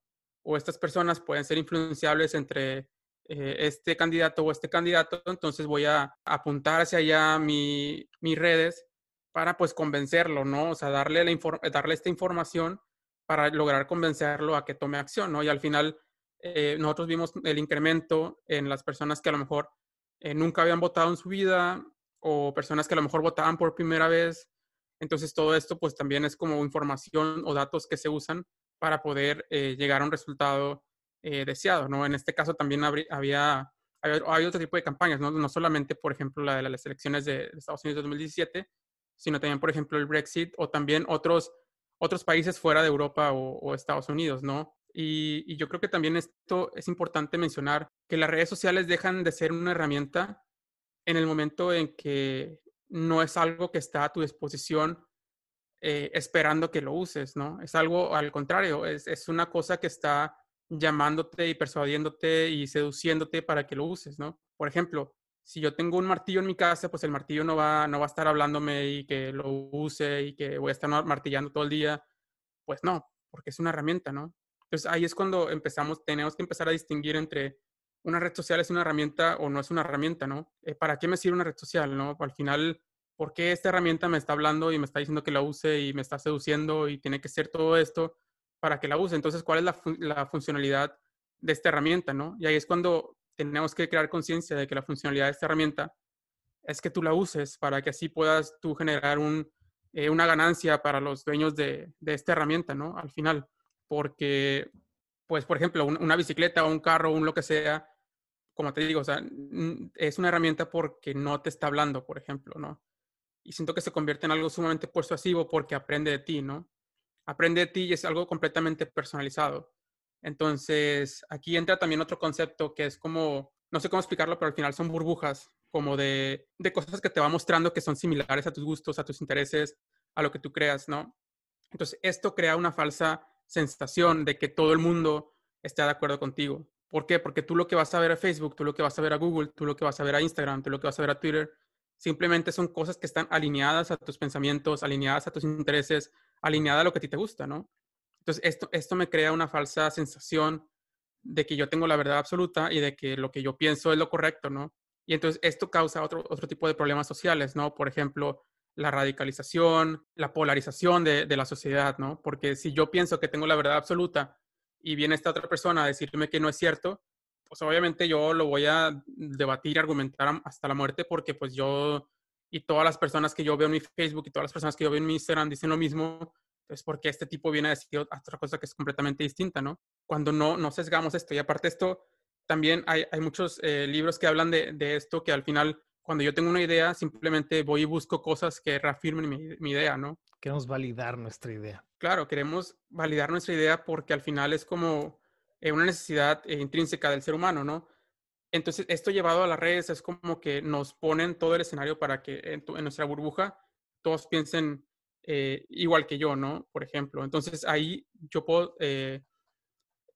o estas personas pueden ser influenciables entre eh, este candidato o este candidato, entonces voy a apuntar hacia allá mi, mis redes para pues convencerlo, ¿no? O sea, darle, la darle esta información para lograr convencerlo a que tome acción, ¿no? Y al final eh, nosotros vimos el incremento en las personas que a lo mejor eh, nunca habían votado en su vida o personas que a lo mejor votaban por primera vez. Entonces todo esto pues también es como información o datos que se usan para poder llegar a un resultado eh, deseado, ¿no? En este caso también había, hay otro tipo de campañas, ¿no? No solamente, por ejemplo, la de las elecciones de, Estados Unidos de 2017, sino también, por ejemplo, el Brexit o también otros, otros países fuera de Europa o, Estados Unidos, ¿no? Y, y, yo creo que también esto es importante mencionar, que las redes sociales dejan de ser una herramienta en el momento en que no es algo que está a tu disposición eh, esperando que lo uses, ¿no? Es algo al contrario, es, es una cosa que está llamándote y persuadiéndote y seduciéndote para que lo uses, ¿no? Por ejemplo, si yo tengo un martillo en mi casa, pues el martillo no va, no va a estar hablándome y que lo use y que voy a estar martillando todo el día. Pues no, porque es una herramienta, ¿no? Entonces ahí es cuando empezamos, tenemos que empezar a distinguir entre una red social es una herramienta o no es una herramienta, ¿no? Eh, ¿Para qué me sirve una red social, no? Al final, ¿por qué esta herramienta me está hablando y me está diciendo que la use y me está seduciendo y tiene que ser todo esto? para que la use. Entonces, ¿cuál es la, funcionalidad de esta herramienta? ¿no? Y ahí es cuando tenemos que crear conciencia de que la funcionalidad de esta herramienta es que tú la uses para que así puedas tú generar eh, una ganancia para los dueños de, esta herramienta, ¿no? Al final, porque, pues, por ejemplo, una bicicleta o un carro, un lo que sea, como te digo, o sea, es una herramienta porque no te está hablando, por ejemplo, ¿no? Y siento que se convierte en algo sumamente persuasivo porque aprende de ti, ¿no? aprende de ti y es algo completamente personalizado. Entonces, aquí entra también otro concepto que es como, no sé cómo explicarlo, pero al final son burbujas, como de, de cosas que te va mostrando que son similares a tus gustos, a tus intereses, a lo que tú creas, ¿no? Entonces, esto crea una falsa sensación de que todo el mundo esté de acuerdo contigo. ¿Por qué? Porque tú lo que vas a ver a Facebook, tú lo que vas a ver a Google, tú lo que vas a ver a Instagram, tú lo que vas a ver a Twitter, simplemente son cosas que están alineadas a tus pensamientos, alineadas a tus intereses, alineada a lo que a ti te gusta, ¿no? Entonces, esto, esto me crea una falsa sensación de que yo tengo la verdad absoluta y de que lo que yo pienso es lo correcto, ¿no? Y entonces esto causa otro, otro tipo de problemas sociales, ¿no? Por ejemplo, la radicalización, la polarización de, de, la sociedad, ¿no? Porque si yo pienso que tengo la verdad absoluta y viene esta otra persona a decirme que no es cierto, pues obviamente yo lo voy a debatir, argumentar hasta la muerte porque pues yo y todas las personas que yo veo en mi Facebook y todas las personas que yo veo en mi Instagram dicen lo mismo, es porque este tipo viene a decir otra cosa que es completamente distinta, ¿no? Cuando no, no sesgamos esto. Y aparte esto, también hay, hay muchos eh, libros que hablan de, de, esto, que al final, cuando yo tengo una idea, simplemente voy y busco cosas que reafirmen mi, mi idea, ¿no? Queremos validar nuestra idea. Claro, queremos validar nuestra idea porque al final es como eh, una necesidad eh, intrínseca del ser humano, ¿no? Entonces, esto llevado a las redes es como que nos ponen todo el escenario para que en, nuestra burbuja todos piensen eh, igual que yo, ¿no? Por ejemplo. Entonces, ahí yo puedo eh,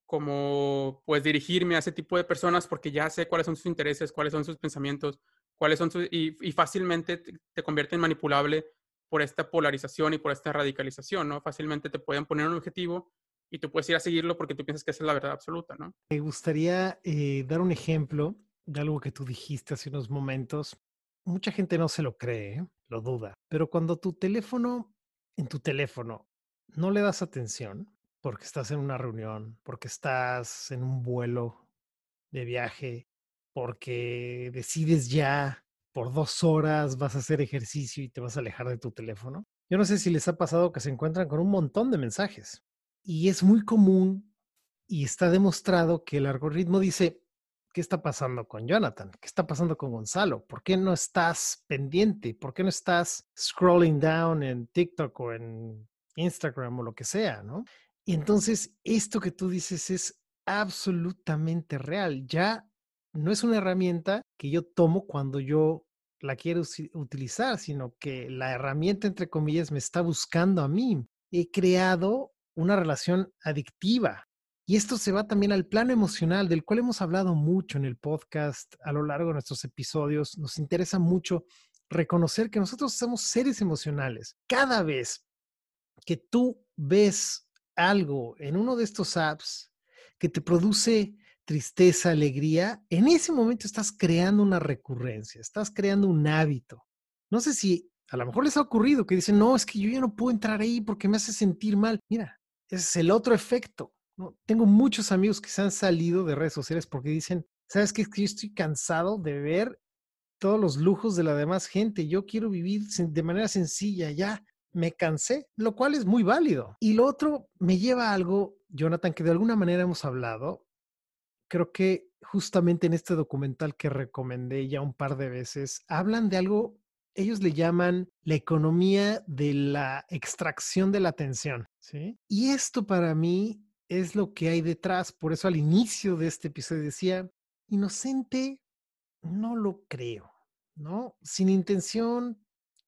como pues dirigirme a ese tipo de personas porque ya sé cuáles son sus intereses, cuáles son sus pensamientos, cuáles son. Y, fácilmente te, te convierte en manipulable por esta polarización y por esta radicalización, ¿no? Fácilmente te pueden poner un objetivo y tú puedes ir a seguirlo porque tú piensas que esa es la verdad absoluta, ¿no? Me gustaría eh, dar un ejemplo de algo que tú dijiste hace unos momentos. Mucha gente no se lo cree, ¿eh? lo duda, pero cuando tu teléfono, en tu teléfono, no le das atención porque estás en una reunión, porque estás en un vuelo de viaje, porque decides ya por dos horas vas a hacer ejercicio y te vas a alejar de tu teléfono. Yo no sé si les ha pasado que se encuentran con un montón de mensajes y es muy común y está demostrado que el algoritmo dice, ¿qué está pasando con Jonathan? ¿Qué está pasando con Gonzalo? ¿Por qué no estás pendiente? ¿Por qué no estás scrolling down en TikTok o en Instagram o lo que sea, ¿no? Y entonces esto que tú dices es absolutamente real. Ya no es una herramienta que yo tomo cuando yo la quiero utilizar, sino que la herramienta, entre comillas, me está buscando a mí. He creado una relación adictiva. Y esto se va también al plano emocional, del cual hemos hablado mucho en el podcast a lo largo de nuestros episodios. Nos interesa mucho reconocer que nosotros somos seres emocionales. Cada vez que tú ves algo en uno de estos apps que te produce tristeza, alegría, en ese momento estás creando una recurrencia, estás creando un hábito. No sé si a lo mejor les ha ocurrido que dicen, no, es que yo ya no puedo entrar ahí porque me hace sentir mal. Mira, ese es el otro efecto. Tengo muchos amigos que se han salido de redes sociales porque dicen, ¿sabes qué? Es que yo estoy cansado de ver todos los lujos de la demás gente. Yo quiero vivir de manera sencilla, ya me cansé, lo cual es muy válido. Y lo otro me lleva a algo, Jonathan, que de alguna manera hemos hablado. Creo que justamente en este documental que recomendé ya un par de veces, hablan de algo, ellos le llaman la economía de la extracción de la atención. Y esto para mí es lo que hay detrás. Por eso al inicio de este episodio decía, inocente, no lo creo, ¿no? Sin intención,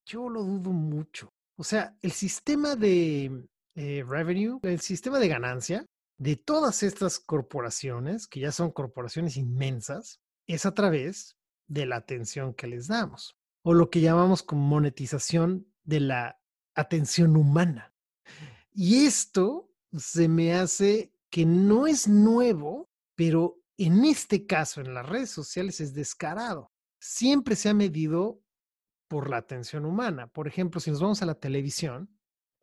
yo lo dudo mucho. O sea, el sistema de eh, revenue, el sistema de ganancia de todas estas corporaciones, que ya son corporaciones inmensas, es a través de la atención que les damos, o lo que llamamos como monetización de la atención humana. Y esto se me hace que no es nuevo, pero en este caso, en las redes sociales, es descarado. Siempre se ha medido por la atención humana. Por ejemplo, si nos vamos a la televisión,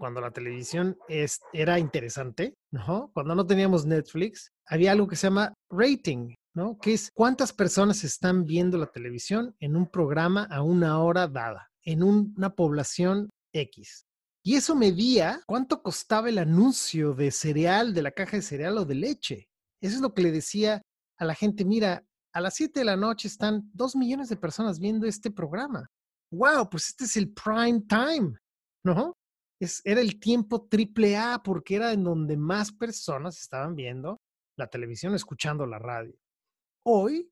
cuando la televisión es, era interesante, ¿no? Cuando no teníamos Netflix, había algo que se llama rating, ¿no? Que es cuántas personas están viendo la televisión en un programa a una hora dada, en una población X. Y eso medía cuánto costaba el anuncio de cereal, de la caja de cereal o de leche. Eso es lo que le decía a la gente, mira, a las 7 de la noche están dos millones de personas viendo este programa wow, pues este es el prime time, ¿no? Era el tiempo triple A porque era en donde más personas estaban viendo la televisión, escuchando la radio. Hoy,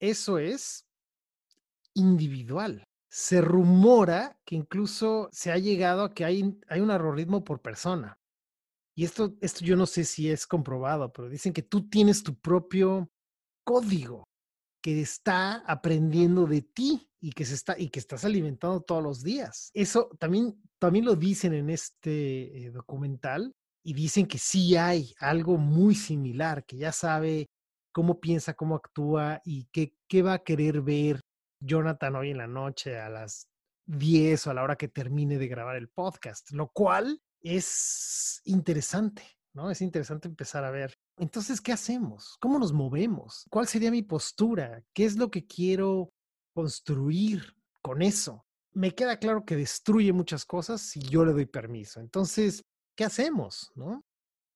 eso es individual. Se rumora que incluso se ha llegado a que hay, hay un algoritmo por persona. Y esto, esto yo no sé si es comprobado, pero dicen que tú tienes tu propio código que está aprendiendo de ti y que se está y que estás alimentando todos los días. Eso también también lo dicen en este eh, documental y dicen que sí hay algo muy similar, que ya sabe cómo piensa, cómo actúa y qué, qué va a querer ver Jonathan hoy en la noche a las 10 o a la hora que termine de grabar el podcast, lo cual es interesante, ¿no? Es interesante empezar a ver entonces, ¿qué hacemos? ¿Cómo nos movemos? ¿Cuál sería mi postura? ¿Qué es lo que quiero construir con eso? Me queda claro que destruye muchas cosas si yo le doy permiso. Entonces, ¿qué hacemos? ¿No?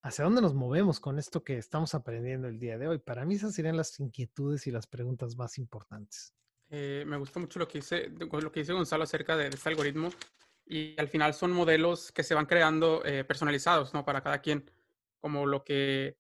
¿Hacia dónde nos movemos con esto que estamos aprendiendo el día de hoy? Para mí esas serían las inquietudes y las preguntas más importantes. Eh, me gusta mucho lo que, dice, lo que dice Gonzalo acerca de, este algoritmo y al final son modelos que se van creando eh, personalizados, ¿no? Para cada quien, como lo que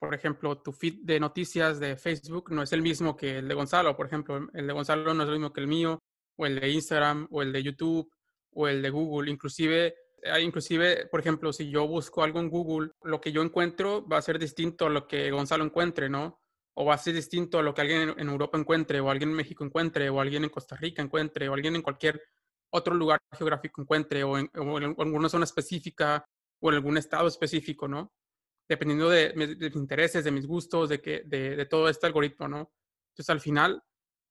por ejemplo, tu feed de noticias de Facebook no es el mismo que el de Gonzalo, por ejemplo, el de Gonzalo no es lo mismo que el mío, o el de Instagram, o el de YouTube, o el de Google. Inclusive, inclusive, por ejemplo, si yo busco algo en Google, lo que yo encuentro va a ser distinto a lo que Gonzalo encuentre, ¿no? O va a ser distinto a lo que alguien en Europa encuentre, o alguien en México encuentre, o alguien en Costa Rica encuentre, o alguien en cualquier otro lugar geográfico encuentre, o en, o en alguna zona específica, o en algún estado específico, ¿no? Dependiendo de, mis intereses, de mis gustos, de, que, de, todo este algoritmo, ¿no? Entonces, al final,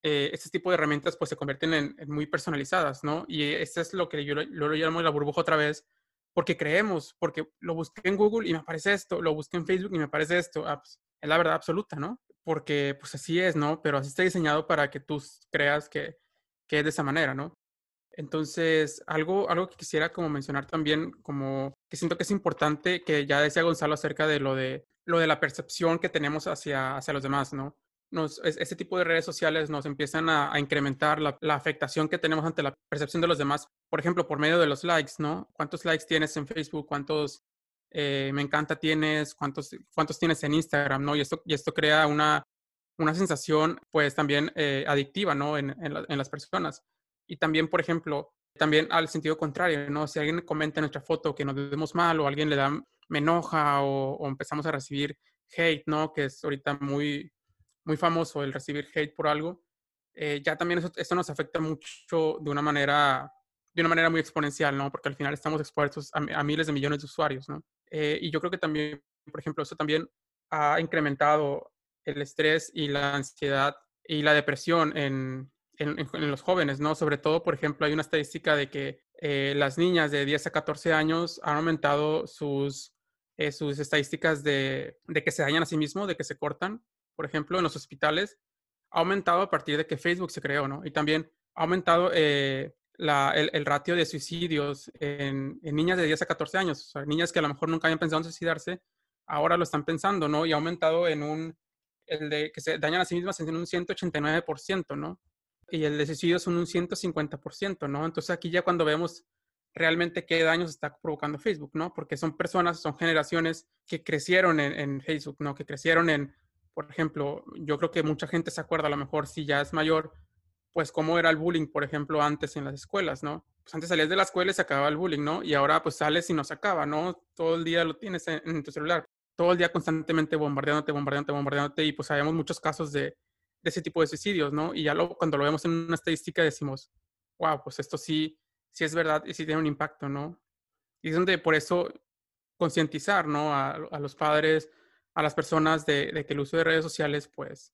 eh, este tipo de herramientas pues se convierten en, muy personalizadas, ¿no? Y este es lo que yo, lo llamo la burbuja otra vez, porque creemos, porque lo busqué en Google y me aparece esto, lo busqué en Facebook y me aparece esto, ah, pues, es la verdad absoluta, ¿no? Porque pues así es, ¿no? Pero así está diseñado para que tú creas que, que es de esa manera, ¿no? Entonces, algo, algo que quisiera como mencionar también, como que siento que es importante, que ya decía Gonzalo acerca de lo de, lo de la percepción que tenemos hacia, hacia los demás, ¿no? nos, este tipo de redes sociales nos empiezan a, incrementar la, afectación que tenemos ante la percepción de los demás. Por ejemplo, por medio de los likes, ¿no? ¿Cuántos likes tienes en Facebook? ¿Cuántos eh, me encanta tienes? ¿Cuántos, ¿Cuántos tienes en Instagram? ¿no? Y esto, y esto crea una, una sensación, pues también eh, adictiva, ¿no? En, en, las personas. Y también, por ejemplo, también al sentido contrario, ¿no? Si alguien comenta en nuestra foto que nos vemos mal o alguien le da, me enoja o, empezamos a recibir hate, ¿no? Que es ahorita muy, muy famoso el recibir hate por algo, eh, ya también eso, esto nos afecta mucho de una manera de una manera muy exponencial, ¿no? Porque al final estamos expuestos a, miles de millones de usuarios, ¿no? Eh, y yo creo que también, por ejemplo, eso también ha incrementado el estrés y la ansiedad y la depresión en, en, los jóvenes, ¿no? Sobre todo, por ejemplo, hay una estadística de que eh, las niñas de 10 a 14 años han aumentado sus, sus estadísticas de, de, que se dañan a sí mismos, de que se cortan, por ejemplo, en los hospitales, ha aumentado a partir de que Facebook se creó, ¿no? Y también ha aumentado eh, el, ratio de suicidios en, niñas de 10 a 14 años, o sea, niñas que a lo mejor nunca habían pensado en suicidarse, ahora lo están pensando, ¿no? Y ha aumentado en un, el de que se dañan a sí mismas en un 189%, ¿no? Y el de suicidios en un 150%, ¿no? Entonces aquí ya cuando vemos realmente qué daños está provocando Facebook, ¿no? Porque son personas, son generaciones que crecieron en, en Facebook, ¿no? Que crecieron en por ejemplo, yo creo que mucha gente se acuerda, a lo mejor si ya es mayor, pues cómo era el bullying, por ejemplo, antes en las escuelas, ¿no? Pues antes salías de la escuela y se acababa el bullying, ¿no? Y ahora pues sales y no se acaba, ¿no? Todo el día lo tienes en, tu celular, todo el día constantemente bombardeándote, bombardeándote, bombardeándote y pues sabemos muchos casos de, de ese tipo de suicidios, ¿no? Y ya lo, cuando lo vemos en una estadística decimos, wow, pues esto sí, sí es verdad y sí tiene un impacto, ¿no? Y es donde por eso concientizar, ¿no? A, a los padres, a las personas de, que el uso de redes sociales, pues,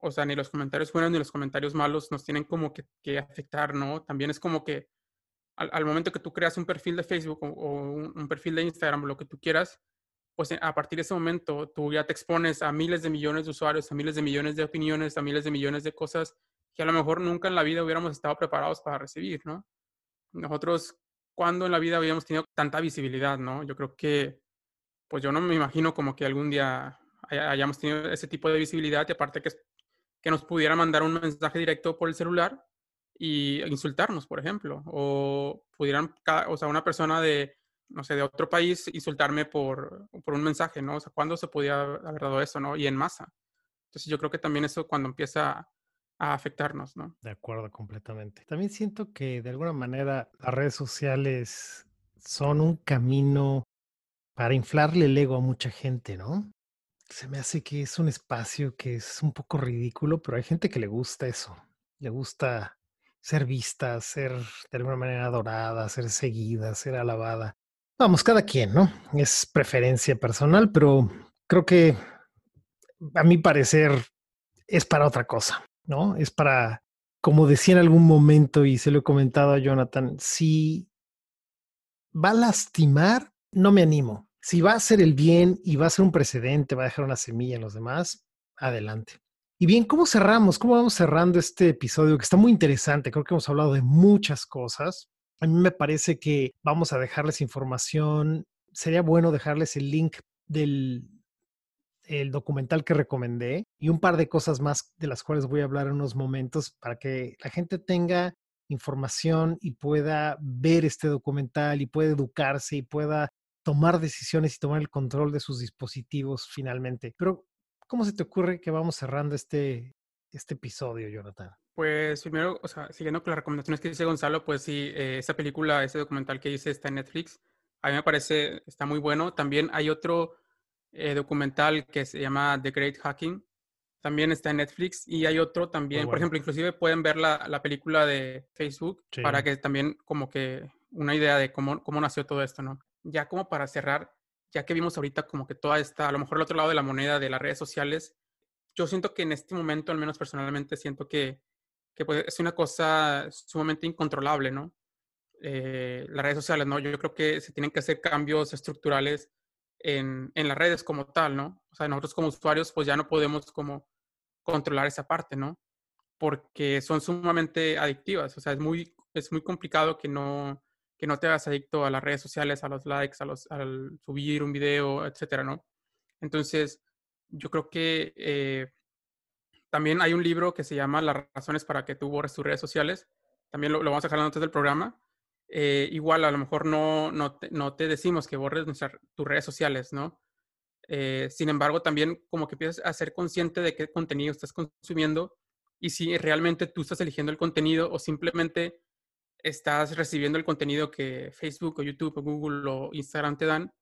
o sea, ni los comentarios buenos ni los comentarios malos nos tienen como que, afectar, ¿no? También es como que al, momento que tú creas un perfil de Facebook o, un, perfil de Instagram, lo que tú quieras, pues a partir de ese momento tú ya te expones a miles de millones de usuarios, a miles de millones de opiniones, a miles de millones de cosas que a lo mejor nunca en la vida hubiéramos estado preparados para recibir, ¿no? Nosotros, ¿cuándo en la vida habíamos tenido tanta visibilidad, no? Yo creo que pues yo no me imagino como que algún día hayamos tenido ese tipo de visibilidad y aparte que, que nos pudiera mandar un mensaje directo por el celular y insultarnos, por ejemplo, o pudieran, o sea, una persona de, no sé, de otro país insultarme por, por un mensaje, ¿no? O sea, ¿cuándo se podía haber dado eso, ¿no? Y en masa. Entonces yo creo que también eso cuando empieza a afectarnos, ¿no? De acuerdo, completamente. También siento que de alguna manera las redes sociales son un camino para inflarle el ego a mucha gente, ¿no? Se me hace que es un espacio que es un poco ridículo, pero hay gente que le gusta eso. Le gusta ser vista, ser de alguna manera adorada, ser seguida, ser alabada. Vamos, cada quien, ¿no? Es preferencia personal, pero creo que a mi parecer es para otra cosa, ¿no? Es para, como decía en algún momento y se lo he comentado a Jonathan, si va a lastimar, no me animo si va a ser el bien y va a ser un precedente, va a dejar una semilla en los demás, adelante. Y bien, ¿cómo cerramos? ¿Cómo vamos cerrando este episodio que está muy interesante? Creo que hemos hablado de muchas cosas. A mí me parece que vamos a dejarles información. Sería bueno dejarles el link del el documental que recomendé y un par de cosas más de las cuales voy a hablar en unos momentos para que la gente tenga información y pueda ver este documental y pueda educarse y pueda tomar decisiones y tomar el control de sus dispositivos finalmente. Pero, ¿cómo se te ocurre que vamos cerrando este, este episodio, Jonathan? Pues primero, o sea, siguiendo con las recomendaciones que dice Gonzalo, pues sí, eh, esa película, ese documental que hice está en Netflix. A mí me parece, está muy bueno. También hay otro eh, documental que se llama The Great Hacking. También está en Netflix. Y hay otro también, por ejemplo, inclusive pueden ver la, la película de Facebook para que también como que una idea de cómo, cómo nació todo esto, ¿no? ya como para cerrar, ya que vimos ahorita como que toda esta, a lo mejor el otro lado de la moneda de las redes sociales, yo siento que en este momento, al menos personalmente, siento que, que pues, es una cosa sumamente incontrolable, ¿no? Eh, las redes sociales, ¿no? Yo creo que se tienen que hacer cambios estructurales en, en, las redes como tal, ¿no? O sea, nosotros como usuarios, pues ya no podemos como controlar esa parte, ¿no? Porque son sumamente adictivas, o sea, es muy, es muy complicado que no, que no te hagas adicto a las redes sociales, a los likes, a los, al subir un video, etcétera, ¿no? Entonces, yo creo que, eh, También hay un libro que se llama Las razones para que tú borres tus redes sociales. También lo, vamos a dejar antes del programa. Eh, igual, a lo mejor no, no, te, no te decimos que borres tus redes sociales, ¿no? Eh, sin embargo, también como que empiezas a ser consciente de qué contenido estás consumiendo y si realmente tú estás eligiendo el contenido o simplemente estás recibiendo el contenido que Facebook o YouTube o Google o Instagram te dan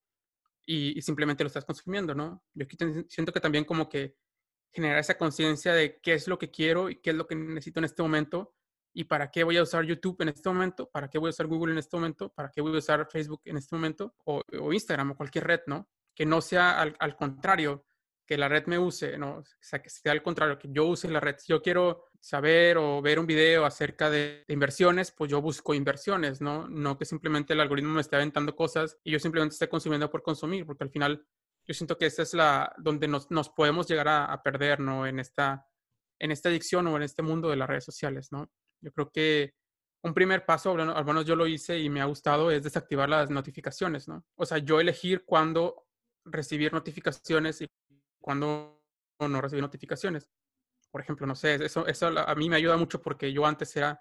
y, simplemente lo estás consumiendo, ¿no? Yo aquí siento que también como que generar esa conciencia de qué es lo que quiero y qué es lo que necesito en este momento y para qué voy a usar YouTube en este momento, para qué voy a usar Google en este momento, para qué voy a usar Facebook en este momento o, o Instagram o cualquier red, ¿no? Que no sea al, al contrario, que la red me use, ¿no? O sea, que sea al contrario, que yo use la red. Si yo quiero saber o ver un video acerca de, inversiones, pues yo busco inversiones, ¿no? No que simplemente el algoritmo me esté aventando cosas y yo simplemente esté consumiendo por consumir, porque al final yo siento que esta es la donde nos, nos podemos llegar a, perder, ¿no? En esta, en esta adicción o en este mundo de las redes sociales, ¿no? Yo creo que un primer paso, al menos yo lo hice y me ha gustado, es desactivar las notificaciones, ¿no? O sea, yo elegir cuándo recibir notificaciones y cuando no recibí notificaciones. Por ejemplo, no sé, eso, eso a mí me ayuda mucho porque yo antes era,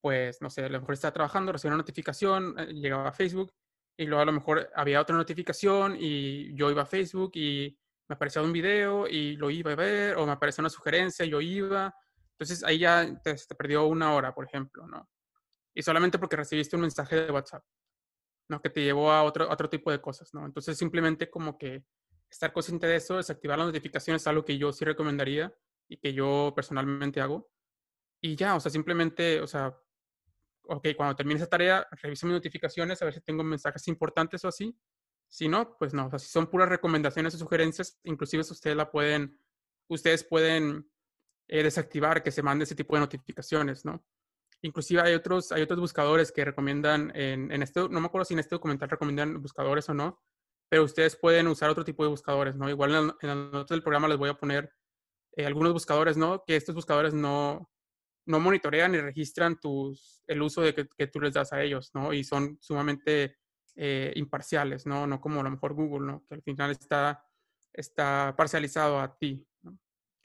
pues, no sé, a lo mejor estaba trabajando, recibía una notificación, eh, llegaba a Facebook y luego a lo mejor había otra notificación y yo iba a Facebook y me aparecía un video y lo iba a ver o me aparecía una sugerencia y yo iba. Entonces ahí ya te, te perdió una hora, por ejemplo, ¿no? Y solamente porque recibiste un mensaje de WhatsApp, ¿no? Que te llevó a otro, otro tipo de cosas, ¿no? Entonces simplemente como que estar consciente de eso, desactivar las notificaciones es algo que yo sí recomendaría y que yo personalmente hago. Y ya, o sea, simplemente, o sea, ok, cuando termine esa tarea, reviso mis notificaciones a ver si tengo mensajes importantes o así. Si no, pues no, o sea, si son puras recomendaciones o sugerencias, inclusive ustedes la pueden, ustedes pueden eh, desactivar que se mande ese tipo de notificaciones, ¿no? Inclusive hay otros, hay otros buscadores que recomiendan en, en este, no me acuerdo si en este documental recomiendan buscadores o no, pero ustedes pueden usar otro tipo de buscadores, ¿no? Igual en, las notas del programa les voy a poner eh, algunos buscadores, ¿no? Que estos buscadores no, no monitorean ni registran tus, el uso de que, que tú les das a ellos, ¿no? Y son sumamente eh, imparciales, ¿no? No como a lo mejor Google, ¿no? Que al final está, está parcializado a ti.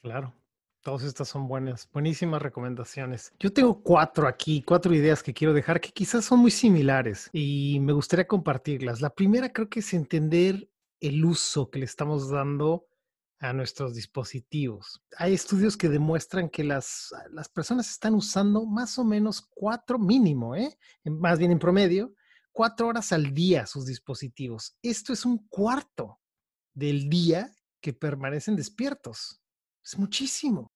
Claro. Todas estas son buenas, buenísimas recomendaciones. Yo tengo cuatro aquí, cuatro ideas que quiero dejar que quizás son muy similares y me gustaría compartirlas. La primera creo que es entender el uso que le estamos dando a nuestros dispositivos. Hay estudios que demuestran que las, las personas están usando más o menos cuatro mínimo, ¿eh? más bien en promedio, cuatro horas al día sus dispositivos. Esto es un cuarto del día que permanecen despiertos. Es muchísimo.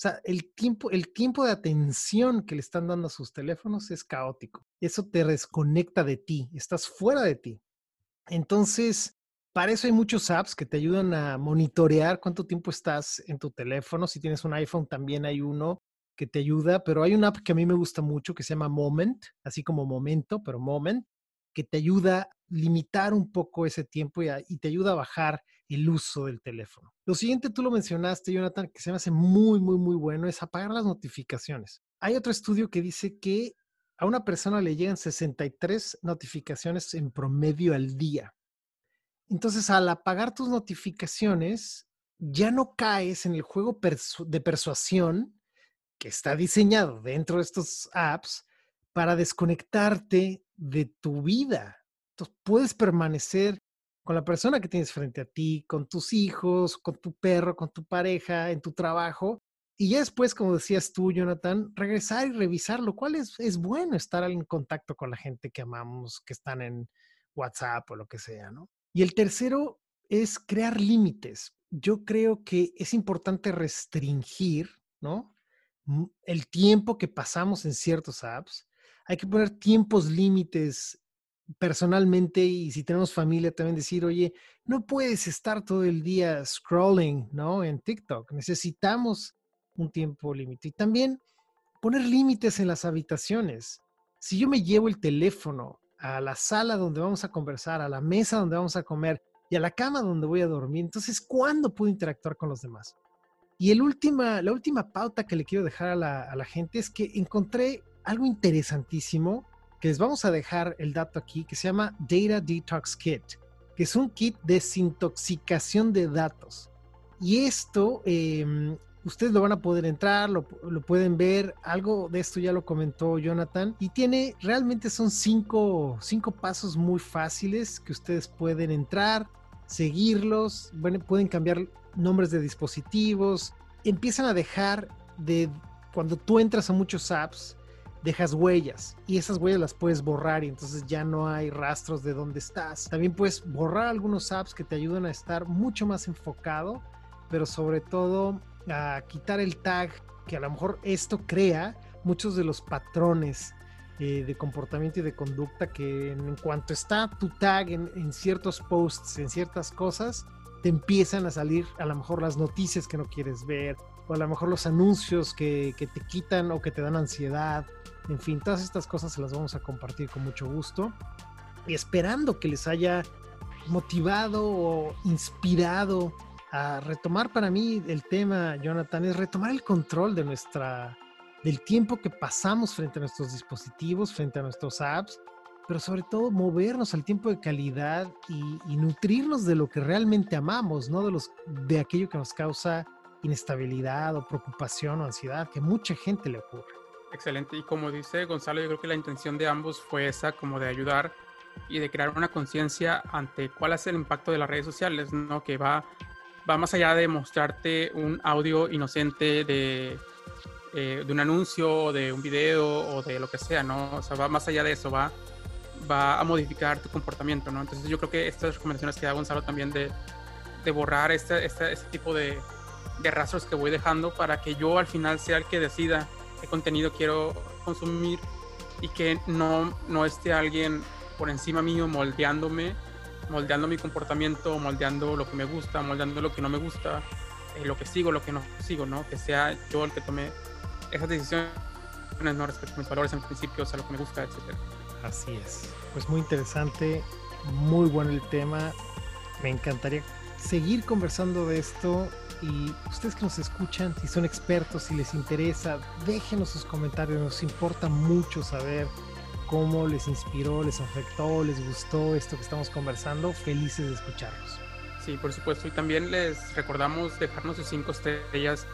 O sea, el tiempo, el tiempo de atención que le están dando a sus teléfonos es caótico. Eso te desconecta de ti, estás fuera de ti. Entonces, para eso hay muchos apps que te ayudan a monitorear cuánto tiempo estás en tu teléfono. Si tienes un iPhone, también hay uno que te ayuda, pero hay una app que a mí me gusta mucho que se llama Moment, así como momento, pero Moment, que te ayuda a limitar un poco ese tiempo y, te ayuda a bajar el uso del teléfono. Lo siguiente, tú lo mencionaste, Jonathan, que se me hace muy, muy, muy bueno, es apagar las notificaciones. Hay otro estudio que dice que a una persona le llegan 63 notificaciones en promedio al día. Entonces, al apagar tus notificaciones, ya no caes en el juego de persuasión que está diseñado dentro de estos apps para desconectarte de tu vida. Entonces, puedes permanecer con la persona que tienes frente a ti, con tus hijos, con tu perro, con tu pareja, en tu trabajo. Y ya después, como decías tú, Jonathan, regresar y revisar, lo cual es, es bueno estar en contacto con la gente que amamos, que están en WhatsApp o lo que sea, ¿no? Y el tercero es crear límites. Yo creo que es importante restringir, ¿no? El tiempo que pasamos en ciertos apps hay que poner tiempos límites personalmente y si tenemos familia también decir, oye, no puedes estar todo el día scrolling, ¿no? En TikTok. Necesitamos un tiempo límite. Y también poner límites en las habitaciones. Si yo me llevo el teléfono a la sala donde vamos a conversar, a la mesa donde vamos a comer y a la cama donde voy a dormir, entonces, ¿cuándo puedo interactuar con los demás? Y el última, la última pauta que le quiero dejar a la, a la gente es que encontré algo interesantísimo que les vamos a dejar el dato aquí que se llama Data Detox Kit, que es un kit de desintoxicación de datos. Y esto em, ustedes lo van a poder entrar, lo, pueden ver. Algo de esto ya lo comentó Jonathan. Y tiene, realmente son cinco, cinco pasos muy fáciles que ustedes pueden entrar, seguirlos, pueden cambiar nombres de dispositivos, empiezan a dejar de, cuando tú entras a muchos apps, dejas huellas y esas huellas las puedes borrar y entonces ya no hay rastros de dónde estás. También puedes borrar algunos apps que te ayudan a estar mucho más enfocado, pero sobre todo a quitar el tag que a lo mejor esto crea muchos de los patrones eh, de comportamiento y de conducta que en, cuanto está tu tag en, ciertos posts, en ciertas cosas, te empiezan a salir a lo mejor las noticias que no quieres ver o a lo mejor los anuncios que, que te quitan o que te dan ansiedad. En fin, todas estas cosas se las vamos a compartir con mucho gusto y esperando que les haya motivado o inspirado a retomar para mí el tema, Jonathan, es retomar el control de nuestra, del tiempo que pasamos frente a nuestros dispositivos, frente a nuestros apps, pero sobre todo movernos al tiempo de calidad y, y nutrirnos de lo que realmente amamos, no de, los, de aquello que nos causa inestabilidad o preocupación o ansiedad, que mucha gente le ocurre. Excelente. Y como dice Gonzalo, yo creo que la intención de ambos fue esa, como de ayudar y de crear una conciencia ante cuál es el impacto de las redes sociales, ¿no? Que va va más allá de mostrarte un audio inocente de, eh, de un anuncio, de un video o de lo que sea, ¿no? O sea, va más allá de eso, va, va a modificar tu comportamiento, ¿no? Entonces yo creo que estas recomendaciones que da Gonzalo también de, de borrar este, este, este tipo de, de rastros que voy dejando para que yo al final sea el que decida qué contenido quiero consumir y que no, no esté alguien por encima mío moldeándome moldeando mi comportamiento, moldeando lo que me gusta, moldeando lo que no me gusta, eh, lo que sigo, lo que no sigo, ¿no? Que sea yo el que tome esas decisiones, no respecto a mis valores en principios, a lo que me gusta, etc. Así es. Pues muy interesante, muy bueno el tema. Me encantaría seguir conversando de esto y ustedes que nos escuchan, si son expertos, si les interesa, déjenos sus comentarios, nos importa mucho saber cómo les inspiró, les afectó, les gustó esto que estamos conversando. Felices de escucharlos. Sí, por supuesto. Y también les recordamos dejarnos sus cinco estrellas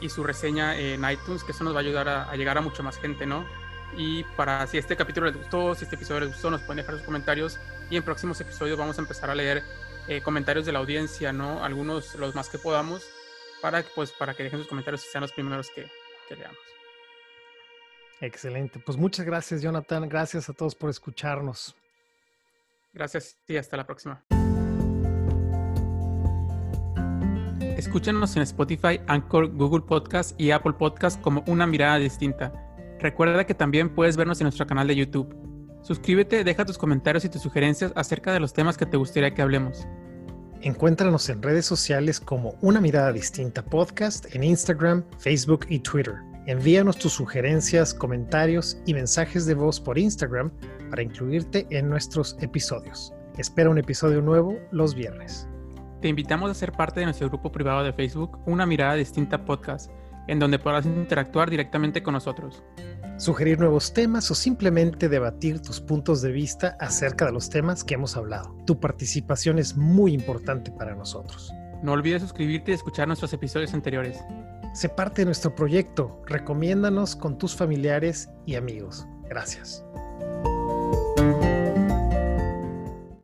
y su reseña en iTunes, que eso nos va a ayudar a, llegar a mucha más gente, ¿no? Y para si este capítulo les gustó, si este episodio les gustó, nos pueden dejar sus comentarios y en próximos episodios vamos a empezar a leer eh, comentarios de la audiencia, ¿no? Algunos, los más que podamos, para, pues, para que dejen sus comentarios y sean los primeros que, que leamos. Excelente. Pues muchas gracias, Jonathan. Gracias a todos por escucharnos. Gracias y hasta la próxima. Escúchanos en Spotify, Anchor, Google Podcast y Apple Podcast como una mirada distinta. Recuerda que también puedes vernos en nuestro canal de YouTube. Suscríbete, deja tus comentarios y tus sugerencias acerca de los temas que te gustaría que hablemos. Encuéntranos en redes sociales como Una Mirada Distinta Podcast en Instagram, Facebook y Twitter. Envíanos tus sugerencias, comentarios y mensajes de voz por Instagram para incluirte en nuestros episodios. Espera un episodio nuevo los viernes. Te invitamos a ser parte de nuestro grupo privado de Facebook, Una Mirada Distinta Podcast, en donde podrás interactuar directamente con nosotros. Sugerir nuevos temas o simplemente debatir tus puntos de vista acerca de los temas que hemos hablado. Tu participación es muy importante para nosotros. No olvides suscribirte y escuchar nuestros episodios anteriores. Sé parte de nuestro proyecto. Recomiéndanos con tus familiares y amigos. Gracias.